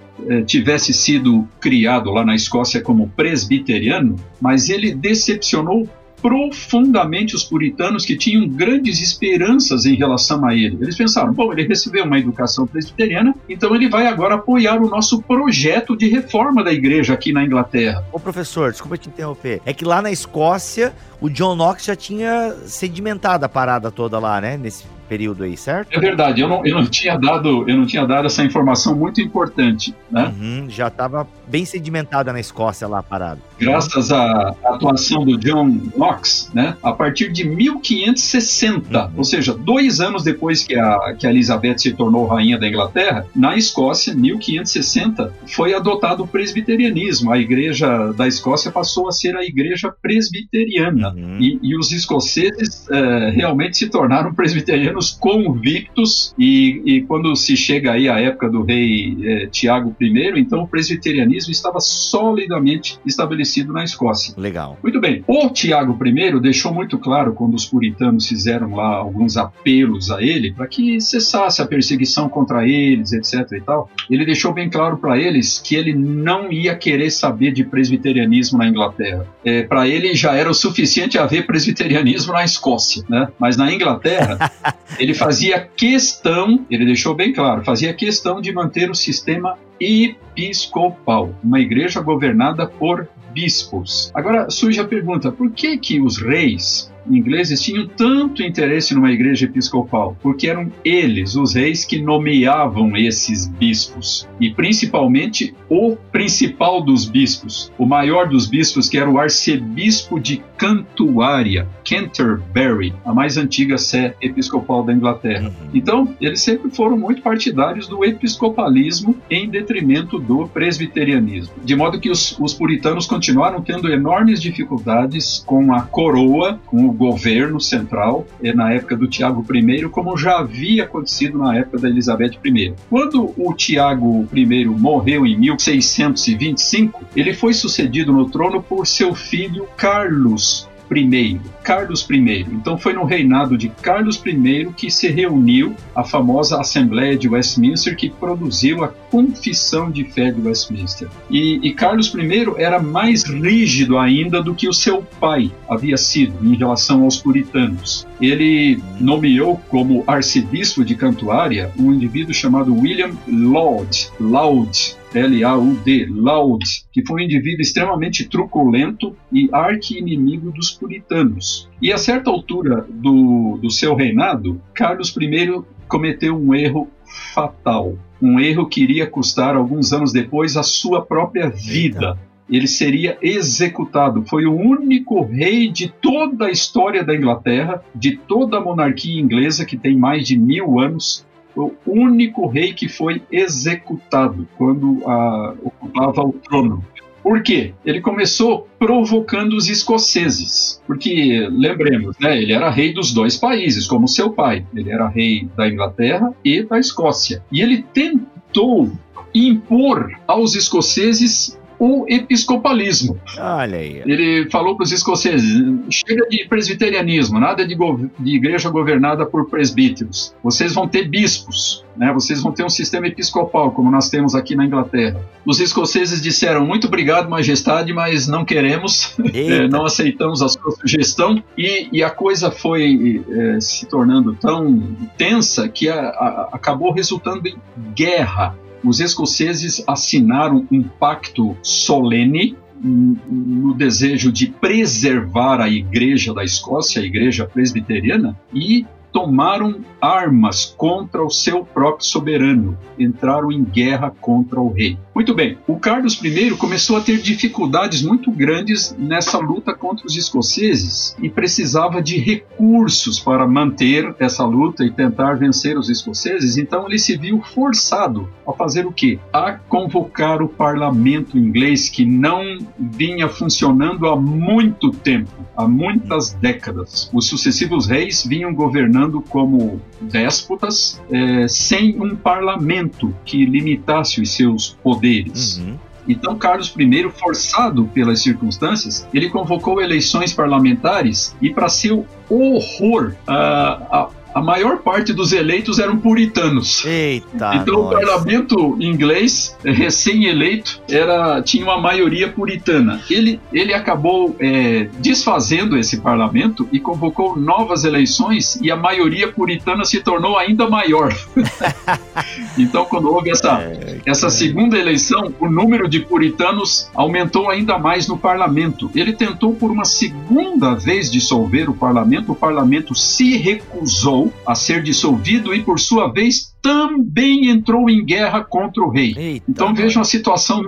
tivesse sido criado lá na Escócia como presbiteriano, mas ele decepcionou profundamente os puritanos que tinham grandes esperanças em relação a ele. Eles pensaram: bom, ele recebeu uma educação presbiteriana, então ele vai agora apoiar o nosso projeto de reforma da igreja aqui na Inglaterra. Ô professor, desculpa te interromper. É que lá na Escócia o John Knox já tinha sedimentado a parada toda lá, né? Nesse período aí, certo? É verdade, eu não, eu não tinha dado eu não tinha dado essa informação muito importante, né? Uhum, já estava bem sedimentada na Escócia lá a parada. Graças à atuação do John Knox, né? A partir de 1560, uhum. ou seja, dois anos depois que a, que a Elizabeth se tornou rainha da Inglaterra, na Escócia, 1560, foi adotado o presbiterianismo. A igreja da Escócia passou a ser a igreja presbiteriana. Uhum. E, e, os escoceses é, realmente se tornaram presbiterianos convictos. E, e, quando se chega aí à época do rei é, Tiago I, então o presbiterianismo estava solidamente estabelecido na Escócia. Legal. Muito bem. O Tiago I deixou muito claro quando os puritanos fizeram lá alguns apelos a ele para que cessasse a perseguição contra eles, etc. e tal. Ele deixou bem claro para eles que ele não ia querer saber de presbiterianismo na Inglaterra. É, para ele já era o suficiente suficiente haver presbiterianismo na Escócia, né? Mas na Inglaterra, ele fazia questão, ele deixou bem claro, fazia questão de manter o sistema episcopal, uma igreja governada por bispos. Agora surge a pergunta: por que que os reis ingleses tinham tanto interesse numa igreja episcopal, porque eram eles, os reis, que nomeavam esses bispos, e principalmente o principal dos bispos, o maior dos bispos, que era o arcebispo de Cantuária, Canterbury, a mais antiga sé episcopal da Inglaterra. Uhum. Então, eles sempre foram muito partidários do episcopalismo em detrimento do presbiterianismo, de modo que os, os puritanos continuaram tendo enormes dificuldades com a coroa, com o governo central eh, na época do Tiago I, como já havia acontecido na época da Elizabeth I. Quando o Tiago I morreu em 1625, ele foi sucedido no trono por seu filho Carlos I, Carlos I. Então foi no reinado de Carlos I que se reuniu a famosa Assembleia de Westminster que produziu a Confissão de Fé de Westminster. E, e Carlos I era mais rígido ainda do que o seu pai havia sido em relação aos puritanos. Ele nomeou como arcebispo de Cantuária um indivíduo chamado William Laud, Laud L-A-U-D, Laud, que foi um indivíduo extremamente truculento e arqui-inimigo dos puritanos. E a certa altura do, do seu reinado, Carlos I cometeu um erro fatal. Um erro que iria custar, alguns anos depois, a sua própria vida. Ele seria executado. Foi o único rei de toda a história da Inglaterra, de toda a monarquia inglesa, que tem mais de mil anos, o único rei que foi executado quando ah, ocupava o trono. Por quê? Ele começou provocando os escoceses. Porque, lembremos, né, ele era rei dos dois países, como seu pai. Ele era rei da Inglaterra e da Escócia. E ele tentou impor aos escoceses o episcopalismo. Olha aí. Ele falou para os escoceses: chega de presbiterianismo, nada de, de, igreja governada por presbíteros. Vocês vão ter bispos, né? vocês vão ter um sistema episcopal, como nós temos aqui na Inglaterra. Os escoceses disseram: muito obrigado, majestade, mas não queremos, é, não aceitamos a sua sugestão. E, e a coisa foi é, se tornando tão tensa que a, a, acabou resultando em guerra os escoceses assinaram um pacto solene no desejo de preservar a igreja da Escócia, a igreja presbiteriana, e tomaram armas contra o seu próprio soberano, entraram em guerra contra o rei. Muito bem, o Carlos I começou a ter dificuldades muito grandes nessa luta contra os escoceses e precisava de recursos para manter essa luta e tentar vencer os escoceses, então ele se viu forçado a fazer o quê? A convocar o parlamento inglês que não vinha funcionando há muito tempo, há muitas décadas. Os sucessivos reis vinham governando como déspotas é, sem um parlamento que limitasse os seus poderes. Uhum. Então, Carlos I, forçado pelas circunstâncias, ele convocou eleições parlamentares e, para seu horror, a, a a maior parte dos eleitos eram puritanos. Eita! Então o parlamento inglês, recém-eleito, era tinha uma maioria puritana. Ele, ele acabou é, desfazendo esse parlamento e convocou novas eleições e a maioria puritana se tornou ainda maior. então, quando houve essa, é, essa segunda eleição, o número de puritanos aumentou ainda mais no parlamento. Ele tentou por uma segunda vez dissolver o parlamento, o parlamento se recusou a ser dissolvido e, por sua vez, também entrou em guerra contra o rei. Eita, então vejam a situação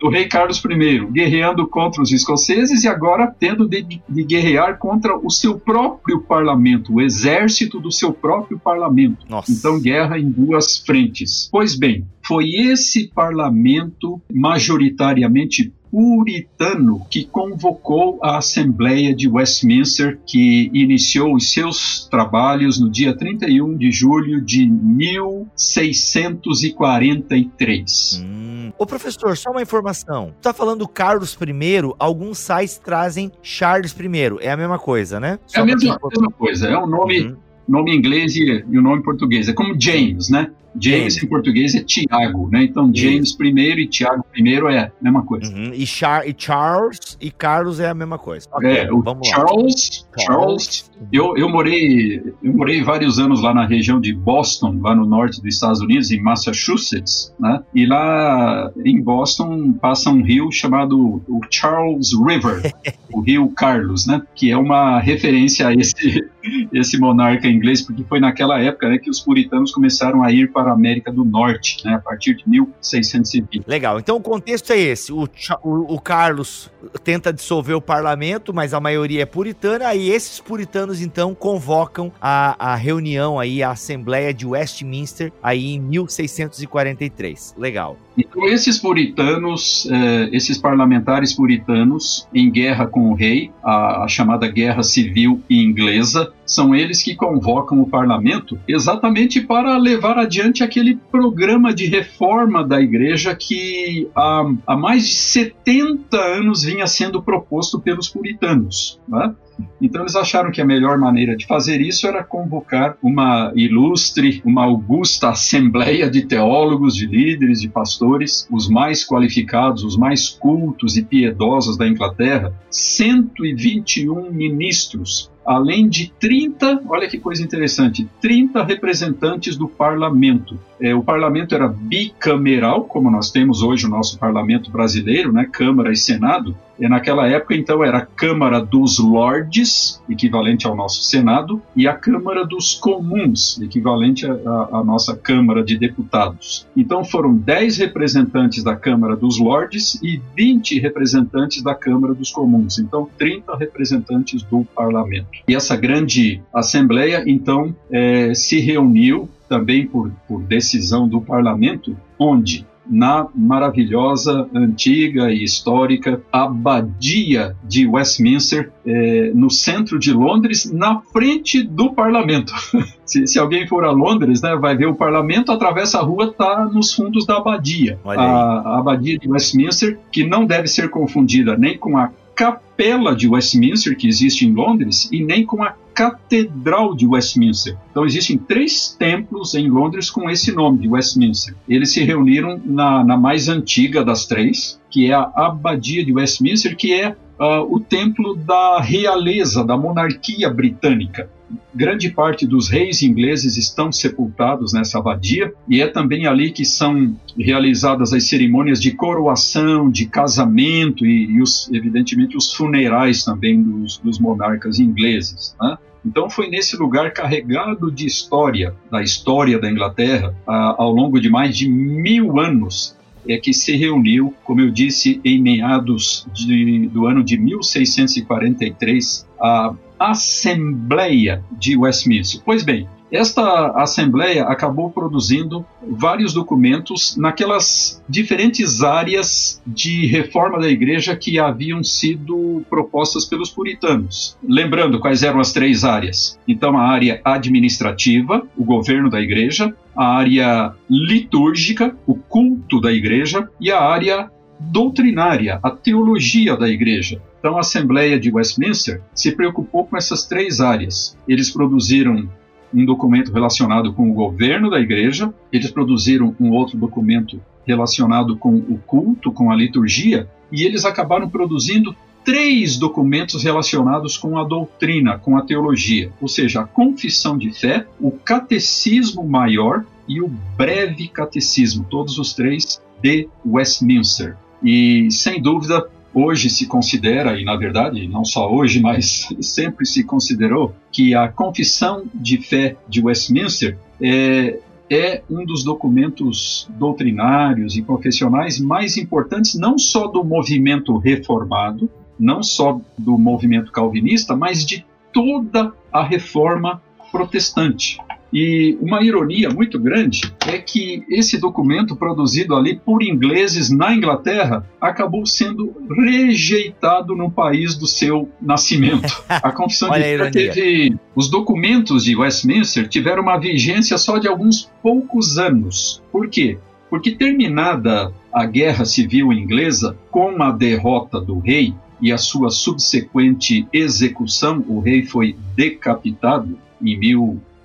do rei Carlos I, guerreando contra os escoceses e agora tendo de, de, guerrear contra o seu próprio parlamento, o exército do seu próprio parlamento. Nossa. Então, guerra em duas frentes. Pois bem, foi esse parlamento majoritariamente puritano que convocou a Assembleia de Westminster, que iniciou os seus trabalhos no dia 31 de julho de 1643. Hum. Ô professor, só uma informação. Tá falando Carlos I, alguns sites trazem Charles I. É a mesma coisa, né? Só é a mesma, mesma, coisa. É o um nome, uhum. nome inglês e, e o nome português. É como James, né? James, em português é Tiago, né? Então James primeiro e Tiago primeiro é a mesma coisa. Uhum. E, Char e, Charles e Carlos é a mesma coisa. Okay, é, o Charles, Charles, Charles, eu, eu morei eu morei vários anos lá na região de Boston, lá no norte dos Estados Unidos, em Massachusetts, né? E lá em Boston passa um rio chamado o Charles River, o Rio Carlos, né? Que é uma referência a esse esse monarca inglês, porque foi naquela época né, que os puritanos começaram a ir para a América do Norte, né, a partir de 1620. Legal, então o contexto é esse: o, o, o Carlos tenta dissolver o parlamento, mas a maioria é puritana, aí esses puritanos então convocam a, a reunião aí, a Assembleia de Westminster, aí em 1643. Legal. Então, esses puritanos, eh, esses parlamentares puritanos, em guerra com o rei, a, a, chamada Guerra Civil Inglesa, são eles que convocam o parlamento exatamente para levar adiante aquele programa de reforma da igreja que há, há mais de 70 anos vinha sendo proposto pelos puritanos. Né? Então eles acharam que a melhor maneira de fazer isso era convocar uma ilustre, uma augusta assembleia de teólogos, de líderes, de pastores, os mais qualificados, os mais cultos e piedosos da Inglaterra, 121 ministros além de 30, olha que coisa interessante, 30 representantes do parlamento. É, o parlamento era bicameral, como nós temos hoje o nosso parlamento brasileiro, né, Câmara e Senado. E naquela época, então, era a Câmara dos Lordes, equivalente ao nosso Senado, e a Câmara dos Comuns, equivalente à nossa Câmara de Deputados. Então, foram 10 representantes da Câmara dos Lordes e 20 representantes da Câmara dos Comuns. Então, 30 representantes do parlamento. E essa grande Assembleia, então, é, se reuniu também por, por decisão do parlamento, onde na maravilhosa, antiga e histórica Abadia de Westminster, é, no centro de Londres, na frente do parlamento. se, se, alguém for a Londres, né, vai ver o parlamento, atravessa a rua, está nos fundos da Abadia. A, a Abadia de Westminster, que não deve ser confundida nem com a capela de Westminster, que existe em Londres, e nem com a Catedral de Westminster. Então, existem três templos em Londres com esse nome, de Westminster. Eles se reuniram na, na mais antiga das três, que é a Abadia de Westminster, que é uh, o templo da realeza, da monarquia britânica grande parte dos reis ingleses estão sepultados nessa abadia e é também ali que são realizadas as cerimônias de coroação, de casamento e, e os, evidentemente os funerais também dos, dos monarcas ingleses. Né? Então foi nesse lugar carregado de história, da história da Inglaterra, ao longo de mais de mil anos, é que se reuniu, como eu disse, em meados de, do ano de 1643, a Assembleia de Westminster. Pois bem, esta Assembleia acabou produzindo vários documentos naquelas diferentes áreas de reforma da igreja que haviam sido propostas pelos puritanos. Lembrando quais eram as três áreas. Então, a área administrativa, o governo da igreja, a área litúrgica, o culto da igreja, e a área doutrinária, a teologia da igreja. Então, a Assembleia de Westminster se preocupou com essas três áreas. Eles produziram um documento relacionado com o governo da igreja, eles produziram um outro documento relacionado com o culto, com a liturgia, e eles acabaram produzindo três documentos relacionados com a doutrina, com a teologia, ou seja, a confissão de fé, o catecismo maior e o breve catecismo, todos os três de Westminster. E sem dúvida, hoje se considera, e na verdade não só hoje, mas sempre se considerou, que a confissão de fé de Westminster é, é um dos documentos doutrinários e confessionais mais importantes, não só do movimento reformado, não só do movimento calvinista, mas de toda a reforma protestante. E uma ironia muito grande é que esse documento produzido ali por ingleses na Inglaterra acabou sendo rejeitado no país do seu nascimento. A Confissão de Fé teve os documentos de Westminster tiveram uma vigência só de alguns poucos anos. Por quê? Porque terminada a Guerra Civil Inglesa com a derrota do rei e a sua subsequente execução, o rei foi decapitado em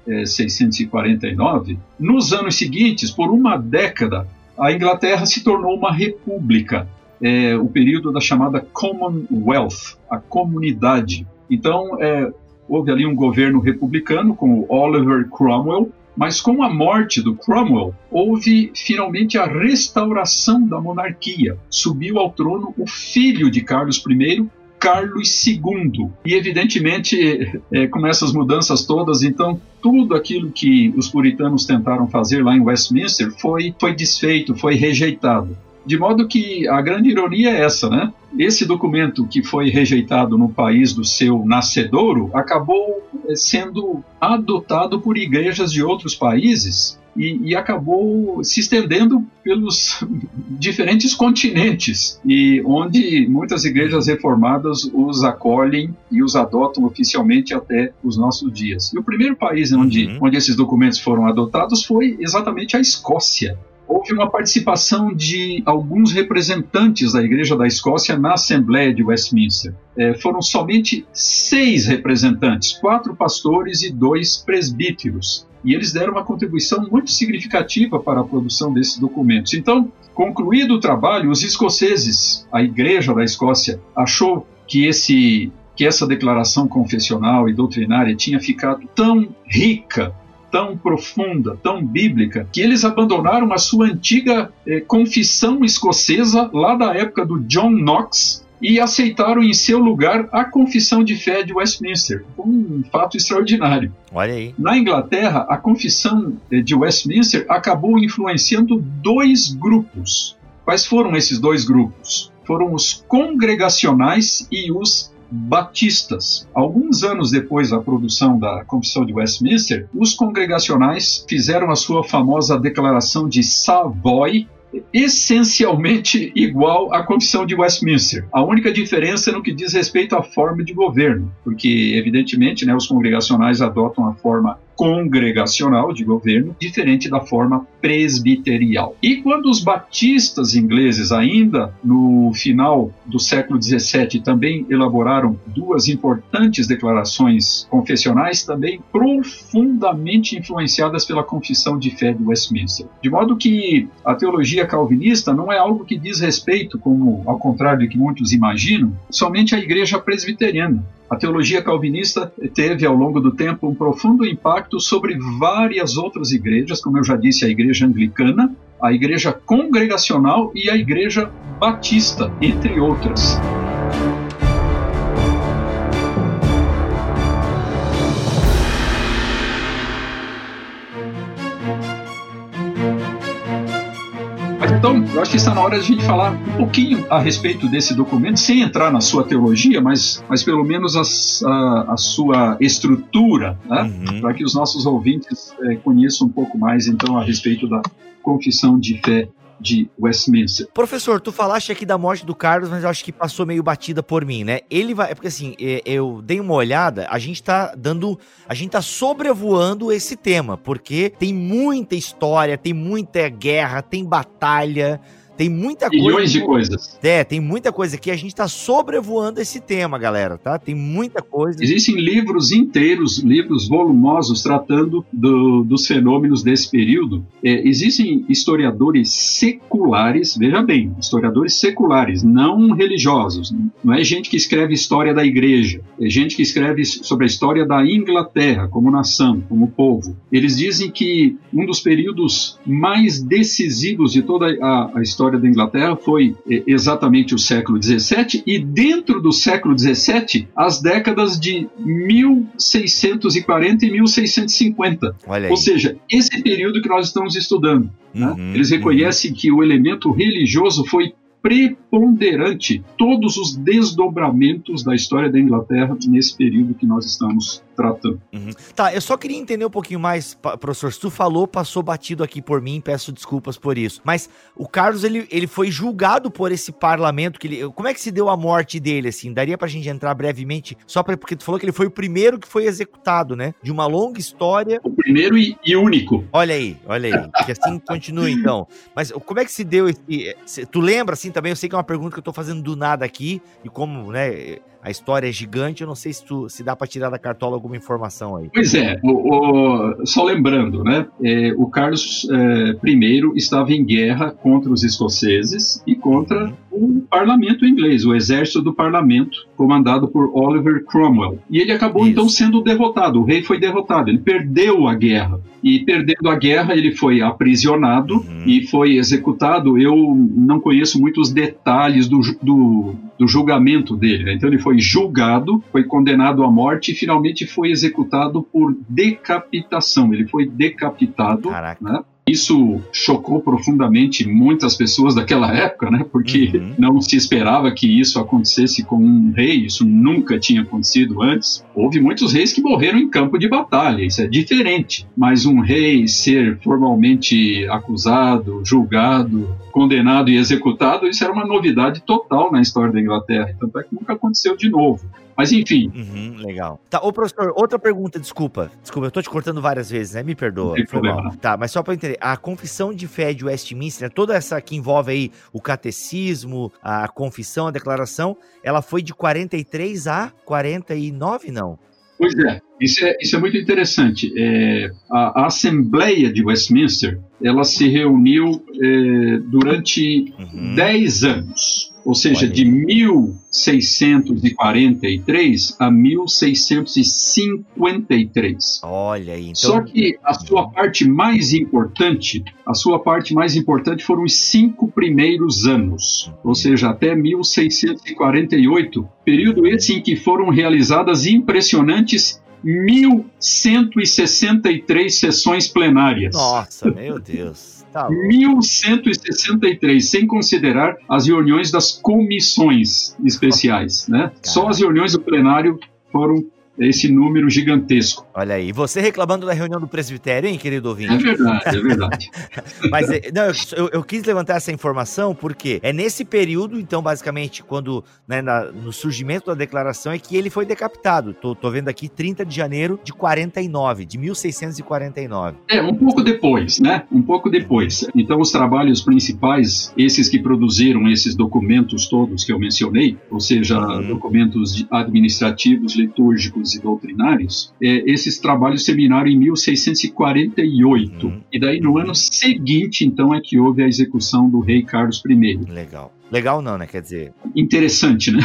1649. Nos anos seguintes, por uma década, a Inglaterra se tornou uma república, é, o período da chamada Commonwealth, a comunidade. Então, é, houve ali um governo republicano com Oliver Cromwell, mas com a morte do Cromwell, houve finalmente a restauração da monarquia. Subiu ao trono o filho de Carlos I, Carlos II. E, evidentemente, é, com essas mudanças todas, então, tudo aquilo que os puritanos tentaram fazer lá em Westminster foi, foi desfeito, foi rejeitado. De modo que a grande ironia é essa, né? Esse documento que foi rejeitado no país do seu nascedouro acabou eh, sendo adotado por igrejas de outros países e, e, acabou se estendendo pelos diferentes continentes e onde muitas igrejas reformadas os acolhem e os adotam oficialmente até os nossos dias. E o primeiro país onde, uhum. onde esses documentos foram adotados foi exatamente a Escócia houve uma participação de alguns representantes da Igreja da Escócia na Assembleia de Westminster. É, foram somente seis representantes, quatro pastores e dois presbíteros. E eles deram uma contribuição muito significativa para a produção desses documentos. Então, concluído o trabalho, os escoceses, a Igreja da Escócia, achou que esse que essa declaração confessional e doutrinária tinha ficado tão rica tão profunda, tão bíblica, que eles abandonaram a sua antiga eh, confissão escocesa lá da época do John Knox e aceitaram em seu lugar a confissão de fé de Westminster. Um fato extraordinário. Olha aí. Na Inglaterra, a confissão eh, de Westminster acabou influenciando dois grupos. Quais foram esses dois grupos? Foram os congregacionais e os batistas. Alguns anos depois da produção da Confissão de Westminster, os congregacionais fizeram a sua famosa Declaração de Savoy, essencialmente igual à Confissão de Westminster. A única diferença é no que diz respeito à forma de governo, porque, evidentemente, né, os congregacionais adotam a forma congregacional de governo, diferente da forma presbiterial. E quando os batistas ingleses, ainda no final do século XVII, também elaboraram duas importantes declarações confessionais, também profundamente influenciadas pela confissão de fé de Westminster. De modo que a teologia calvinista não é algo que diz respeito, como ao contrário do que muitos imaginam, somente à igreja presbiteriana. A teologia calvinista teve, ao longo do tempo, um profundo impacto sobre várias outras igrejas, como eu já disse, a igreja anglicana, a igreja congregacional e a igreja batista, entre outras. Então, eu acho que está na hora de a gente falar um pouquinho a respeito desse documento, sem entrar na sua teologia, mas, mas pelo menos a, a, a sua estrutura, né? uhum. para que os nossos ouvintes é, conheçam um pouco mais, então, a respeito da confissão de fé de Westminster. Professor, tu falaste aqui da morte do Carlos, mas eu acho que passou meio batida por mim, né? Ele vai. É porque assim, é, eu dei uma olhada, a gente tá dando. A gente tá sobrevoando esse tema, porque tem muita história, tem muita guerra, tem batalha Tem muita coisa. Milhões de coisas. É, tem muita coisa que a gente tá sobrevoando esse tema, galera, tá? Tem muita coisa. Existem livros inteiros, livros volumosos tratando do, dos fenômenos desse período. É, existem historiadores seculares, veja bem, historiadores seculares, não religiosos. Não é gente que escreve história da igreja, é gente que escreve sobre a história da Inglaterra como nação, como povo. Eles dizem que um dos períodos mais decisivos de toda a, a história da Inglaterra foi é, exatamente o século XVII e dentro do século XVII as décadas de 1640 e 1650. Ou seja, esse período que nós estamos estudando. Né? Uhum, Eles reconhecem uhum. que o elemento religioso foi preponderante todos os desdobramentos da história da Inglaterra nesse período que nós estamos tratando. Uhum. Tá, eu só queria entender um pouquinho mais, professor. Se tu falou, passou batido aqui por mim, peço desculpas por isso. Mas o Carlos, ele, ele foi julgado por esse parlamento. que ele, Como é que se deu a morte dele, assim? Daria pra gente entrar brevemente, só pra, porque tu falou que ele foi o primeiro que foi executado, né? De uma longa história. O primeiro e, e único. Olha aí, olha aí. Que assim continue, então. Mas como é que se deu esse... Tu lembra, assim, também? Eu sei que é uma pergunta que eu tô fazendo do nada aqui, e como, né a história é gigante, eu não sei se, tu, se dá para tirar da cartola alguma informação aí. Pois é, o, o, só lembrando, né? É, o Carlos é, I estava em guerra contra os escoceses e contra o parlamento inglês, o exército do parlamento, comandado por Oliver Cromwell. E ele acabou Isso. então sendo derrotado, o rei foi derrotado, ele perdeu a guerra. E perdendo a guerra, ele foi aprisionado uhum. e foi executado. Eu não conheço muitos detalhes do, do, do julgamento dele. Né? Então ele foi julgado, foi condenado à morte e finalmente foi executado por decapitação. Ele foi decapitado. Caraca. Né? Isso chocou profundamente muitas pessoas daquela época, né? Porque uhum. não se esperava que isso acontecesse com um rei, isso nunca tinha acontecido antes. Houve muitos reis que morreram em campo de batalha, isso é diferente. Mas um rei ser formalmente acusado, julgado, condenado e executado, isso era uma novidade total na história da Inglaterra. Tanto é que nunca aconteceu de novo. Mas enfim. Uhum, legal. Tá, ô professor, outra pergunta, desculpa. Desculpa, eu tô te cortando várias vezes, né? Me perdoa. Não problema. Mal. Tá, mas só pra entender, a confissão de fé de Westminster, toda essa que envolve aí o catecismo, a confissão, a declaração, ela foi de 43 a 49, não? Pois é, isso é, isso é muito interessante. É, a, a, Assembleia de Westminster, ela se reuniu é, durante uhum. 10 anos ou seja, de 1643 a 1653. Olha aí. Então... Só que a sua parte mais importante, a sua parte mais importante foram os cinco primeiros anos, ou seja, até 1648, período esse em que foram realizadas impressionantes 1.163 sessões plenárias. Nossa, meu Deus. Tá 1163, sem considerar as reuniões das comissões especiais, né? Só as reuniões do plenário foram esse número gigantesco. Olha aí, você reclamando da reunião do presbitério, hein, querido ouvinte? É verdade, é verdade. Mas é, não, eu, eu, quis levantar essa informação porque é nesse período, então, basicamente, quando né, na, no surgimento da declaração, é que ele foi decapitado. Tô, tô vendo aqui 30 de janeiro de 49, de 1649. É, um pouco depois, né? Um pouco depois. Então, os trabalhos principais, esses que produziram esses documentos todos que eu mencionei, ou seja, uhum. documentos administrativos, litúrgicos, e doutrinários, é, esses trabalhos terminaram em 1648. Uhum. E daí, no ano seguinte, então, é que houve a execução do rei Carlos I. Legal. Legal não, né? Quer dizer. Interessante, né?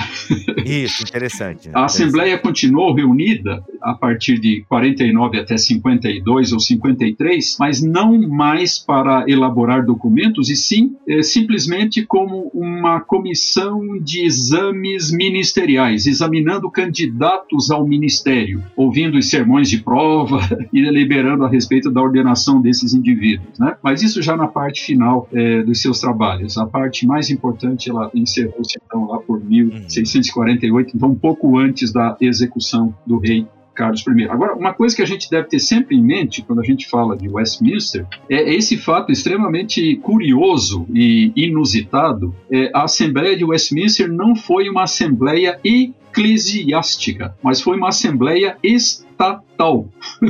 Isso, interessante. Né? A Assembleia continuou reunida a partir de 49 até 52 ou 53, mas não mais para elaborar documentos, e sim é, simplesmente como uma comissão de exames ministeriais, examinando candidatos ao ministério, ouvindo os sermões de prova e deliberando a respeito da ordenação desses indivíduos. Né? Mas isso já na parte final é, dos seus trabalhos. A parte mais importante ela encerrou-se então lá por 1648, então um pouco antes da execução do rei Carlos I. Agora, uma coisa que a gente deve ter sempre em mente quando a gente fala de Westminster é esse fato extremamente curioso e inusitado. É, a Assembleia de Westminster não foi uma Assembleia eclesiástica, mas foi uma Assembleia estatal.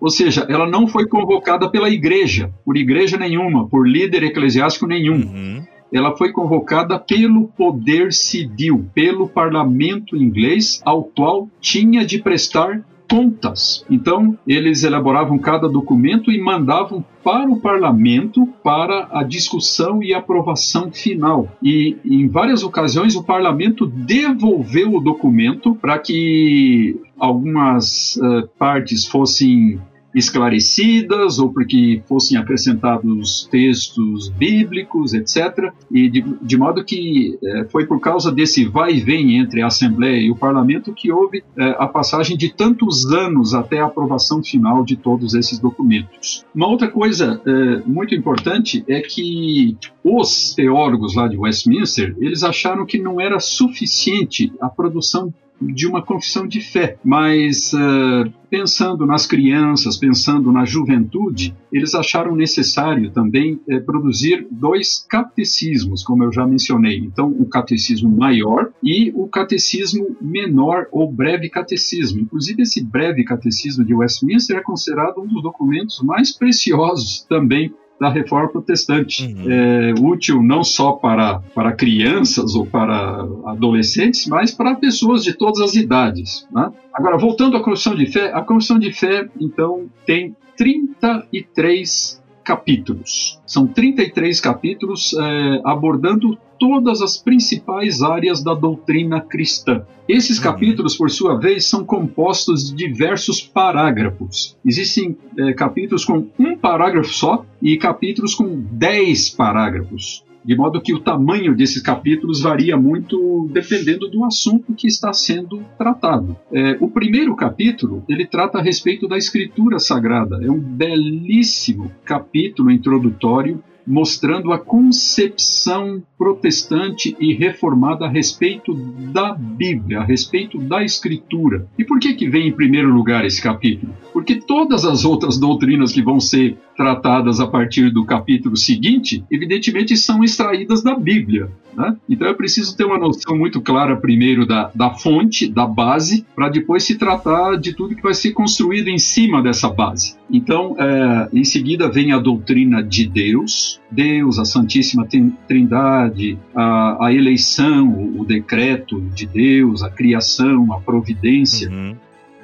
Ou seja, ela não foi convocada pela igreja, por igreja nenhuma, por líder eclesiástico nenhum. Uhum ela foi convocada pelo poder civil, pelo parlamento inglês, ao qual tinha de prestar contas. Então, eles elaboravam cada documento e mandavam para o parlamento para a discussão e aprovação final. E em várias ocasiões o parlamento devolveu o documento para que algumas uh, partes fossem esclarecidas ou porque fossem acrescentados textos bíblicos, etc. E de, de modo que é, foi por causa desse vai e vem entre a Assembleia e o Parlamento que houve é, a passagem de tantos anos até a aprovação final de todos esses documentos. Uma outra coisa é, muito importante é que os teólogos lá de Westminster eles acharam que não era suficiente a produção de uma confissão de fé, mas uh, pensando nas crianças, pensando na juventude, eles acharam necessário também uh, produzir dois catecismos, como eu já mencionei. Então, o catecismo maior e o catecismo menor ou breve catecismo. Inclusive, esse breve catecismo de Westminster é considerado um dos documentos mais preciosos também da reforma protestante. Uhum. É útil não só para, para crianças ou para adolescentes, mas para pessoas de todas as idades. Né? Agora, voltando à confissão de fé, a confissão de fé, então, tem 33 capítulos. São 33 capítulos é, abordando todas as principais áreas da doutrina cristã. Esses uhum. capítulos, por sua vez, são compostos de diversos parágrafos. Existem é, capítulos com um parágrafo só e capítulos com dez parágrafos de modo que o tamanho desses capítulos varia muito dependendo do assunto que está sendo tratado. É, o primeiro capítulo ele trata a respeito da Escritura Sagrada. É um belíssimo capítulo introdutório mostrando a concepção protestante e reformada a respeito da Bíblia, a respeito da Escritura. E por que que vem em primeiro lugar esse capítulo? Porque todas as outras doutrinas que vão ser tratadas a partir do capítulo seguinte, evidentemente são extraídas da Bíblia. Né? Então é preciso ter uma noção muito clara primeiro da, da fonte, da base, para depois se tratar de tudo que vai ser construído em cima dessa base. Então, é, em seguida vem a doutrina de Deus, Deus, a Santíssima Trindade, a, a eleição, o, o, decreto de Deus, a criação, a providência. Uhum.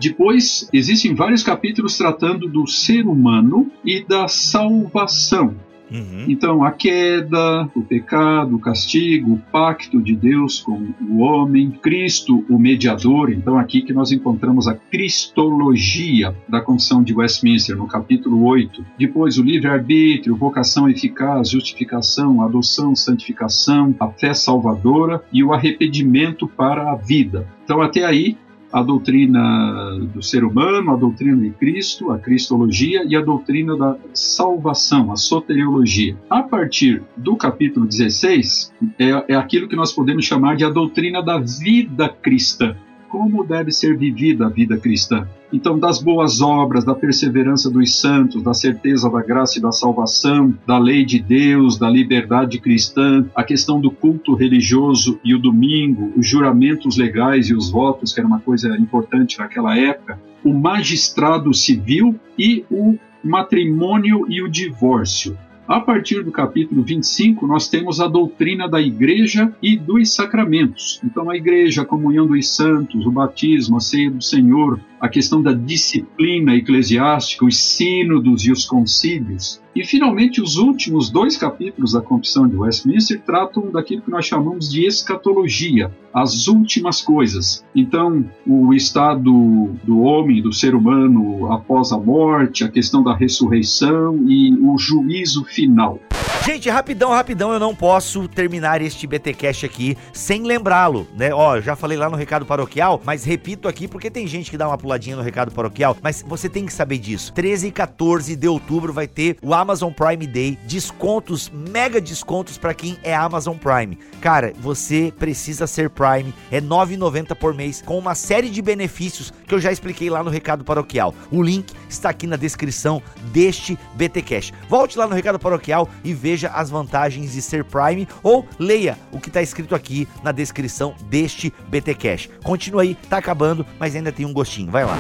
Depois, existem vários capítulos tratando do ser humano e da salvação. Uhum. Então, a queda, o pecado, o castigo, o pacto de Deus com o homem, Cristo, o mediador. Então, aqui que nós encontramos a cristologia da Confissão de Westminster, no capítulo 8. Depois, o livre-arbítrio, vocação eficaz, justificação, adoção, santificação, a fé salvadora e o arrependimento para a vida. Então, até aí, a doutrina do ser humano, a doutrina de Cristo, a cristologia e a doutrina da salvação, a soteriologia. A partir do capítulo 16, é, é aquilo que nós podemos chamar de a doutrina da vida cristã como deve ser vivida a vida cristã. Então, das boas obras, da perseverança dos santos, da certeza da graça e da salvação, da lei de Deus, da liberdade cristã, a questão do culto religioso e o domingo, os juramentos legais e os votos, que era uma coisa importante naquela época, o magistrado civil e o matrimônio e o divórcio. A partir do capítulo 25, nós temos a doutrina da igreja e dos sacramentos. Então, a igreja, a comunhão dos santos, o batismo, a ceia do Senhor, a questão da disciplina eclesiástica, os sínodos e os concílios. E, finalmente, os últimos dois capítulos da Confissão de Westminster tratam daquilo que nós chamamos de escatologia, as últimas coisas. Então, o estado do homem, do ser humano após a morte, a questão da ressurreição e o juízo final. Gente, rapidão, rapidão, eu não posso terminar este BTcast aqui sem lembrá-lo, né? Ó, já falei lá no recado paroquial, mas repito aqui porque tem gente que dá uma puladinha no recado paroquial, mas você tem que saber disso. 13 e 14 de outubro vai ter o Amazon Prime Day, descontos, mega descontos para quem é Amazon Prime. Cara, você precisa ser Prime, é 9,90 por mês, com uma série de benefícios que eu já expliquei lá no recado paroquial. O link está aqui na descrição deste BTcast. Volte lá no recado paroquial e veja as vantagens de ser Prime ou leia o que está escrito aqui na descrição deste BT Cash. Continua aí, tá acabando, mas ainda tem um gostinho. Vai lá.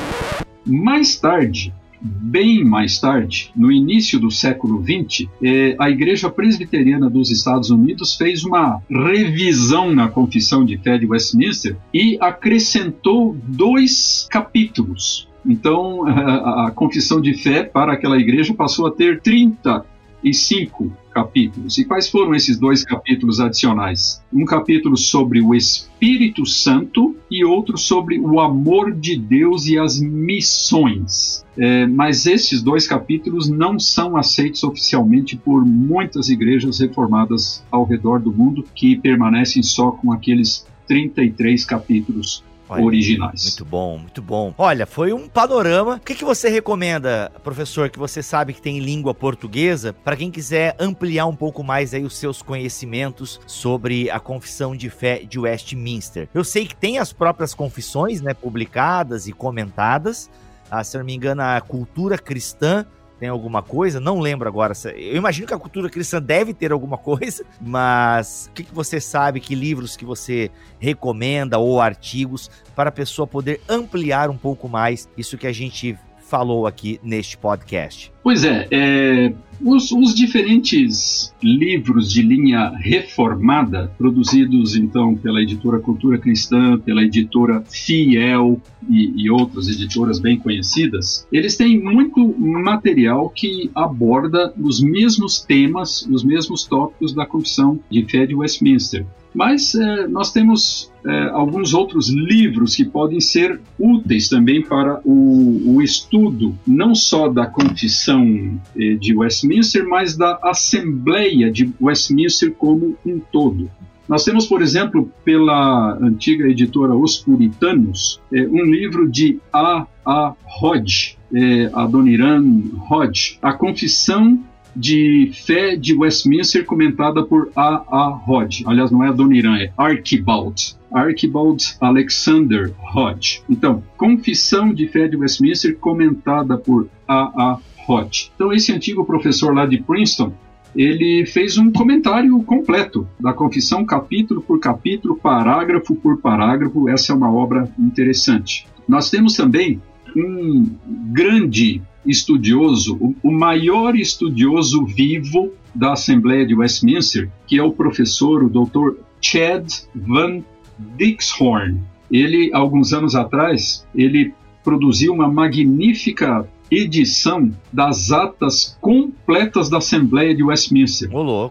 Mais tarde, bem mais tarde, no início do século XX, eh, a Igreja Presbiteriana dos Estados Unidos fez uma revisão na Confissão de Fé de Westminster e acrescentou dois capítulos. Então, a, a Confissão de Fé para aquela igreja passou a ter 35 capítulos. E quais foram esses dois capítulos adicionais? Um capítulo sobre o Espírito Santo e outro sobre o amor de Deus e as missões. É, mas esses dois capítulos não são aceitos oficialmente por muitas igrejas reformadas ao redor do mundo que permanecem só com aqueles 33 capítulos Olha, originais. Muito bom, muito bom. Olha, foi um panorama. O que, que você recomenda, professor, que você sabe que tem língua portuguesa, para quem quiser ampliar um pouco mais aí os seus conhecimentos sobre a confissão de fé de Westminster? Eu sei que tem as próprias confissões, né, publicadas e comentadas. Ah, se não me engano, a cultura cristã tem alguma coisa, não lembro agora. Eu imagino que a cultura cristã deve ter alguma coisa, mas o que, que você sabe, que livros que você recomenda ou artigos para a pessoa poder ampliar um pouco mais isso que a gente falou aqui neste podcast? Pois é, é os, os, diferentes livros de linha reformada, produzidos então pela editora Cultura Cristã, pela editora Fiel e, e outras editoras bem conhecidas, eles têm muito material que aborda os mesmos temas, os mesmos tópicos da Confissão de Fé de Westminster. Mas é, nós temos é, alguns outros livros que podem ser úteis também para o, o estudo, não só da confissão é, de Westminster, mas da Assembleia de Westminster como um todo. Nós temos, por exemplo, pela antiga editora Os Puritanos, um livro de A. A. Hodge, Adoniran Hodge, A Confissão de fé de Westminster comentada por A. A. Hodge. Aliás, não é Adoniran, é Archibald. Archibald Alexander Hodge. Então, Confissão de Fé de Westminster comentada por A. A. Hodge. Então, esse antigo professor lá de Princeton, ele fez um comentário completo da confissão, capítulo por capítulo, parágrafo por parágrafo. Essa é uma obra interessante. Nós temos também um grande estudioso, o maior estudioso vivo da Assembleia de Westminster, que é o professor, o Dr. Chad Van Dixhorn. Ele, alguns anos atrás, ele produziu uma magnífica edição das atas completas da Assembleia de Westminster.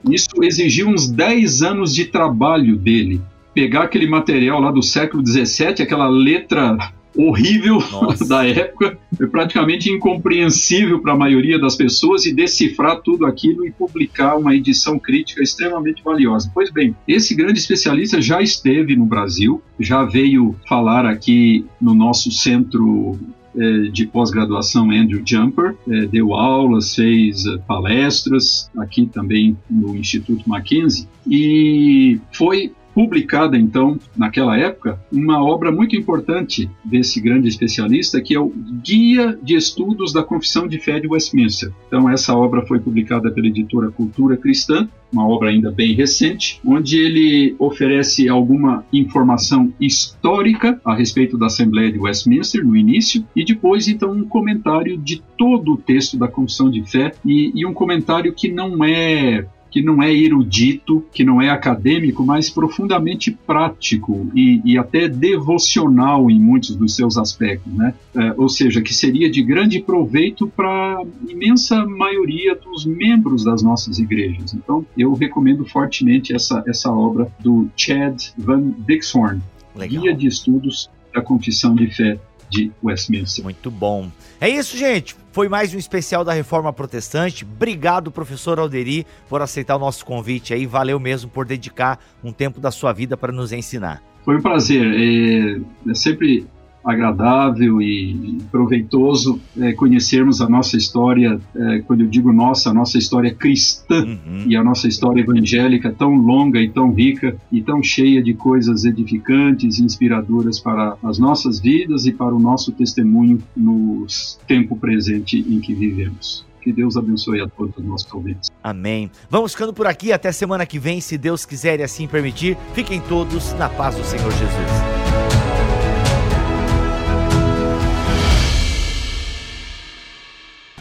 Isso exigiu uns 10 anos de trabalho dele. Pegar aquele material lá do século XVII, aquela letra horrível Nossa. da época, é praticamente incompreensível para a maioria das pessoas e decifrar tudo aquilo e publicar uma edição crítica extremamente valiosa. Pois bem, esse grande especialista já esteve no Brasil, já veio falar aqui no nosso centro é, de pós-graduação Andrew Jumper, é, deu aulas, fez palestras aqui também no Instituto Mackenzie e foi publicada então, naquela época, uma obra muito importante desse grande especialista, que é o Guia de Estudos da Confissão de Fé de Westminster. Então, essa obra foi publicada pela editora Cultura Cristã, uma obra ainda bem recente, onde ele oferece alguma informação histórica a respeito da Assembleia de Westminster no início, e depois, então, um comentário de todo o texto da Confissão de Fé, e, e um comentário que não é que não é erudito, que não é acadêmico, mas profundamente prático e, e até devocional em muitos dos seus aspectos, né? É, ou seja, que seria de grande proveito para a imensa maioria dos membros das nossas igrejas. Então, eu recomendo fortemente essa, essa obra do Chad Van Dixhorn, Legal. Guia de Estudos da Confissão de Fé de Westminster. Muito bom. É isso, gente. Foi mais um especial da Reforma Protestante. Obrigado, professor Alderi, por aceitar o nosso convite aí. Valeu mesmo por dedicar um tempo da sua vida para nos ensinar. Foi um prazer. É, é sempre agradável e proveitoso é, conhecermos a nossa história, é, quando eu digo nossa, a nossa história cristã uhum. e a nossa história evangélica tão longa e tão rica e tão cheia de coisas edificantes e inspiradoras para as nossas vidas e para o nosso testemunho no tempo presente em que vivemos. Que Deus abençoe a todos os nossos ouvintes. Amém. Vamos ficando por aqui. Até semana que vem, se Deus quiser e assim permitir. Fiquem todos na paz do Senhor Jesus.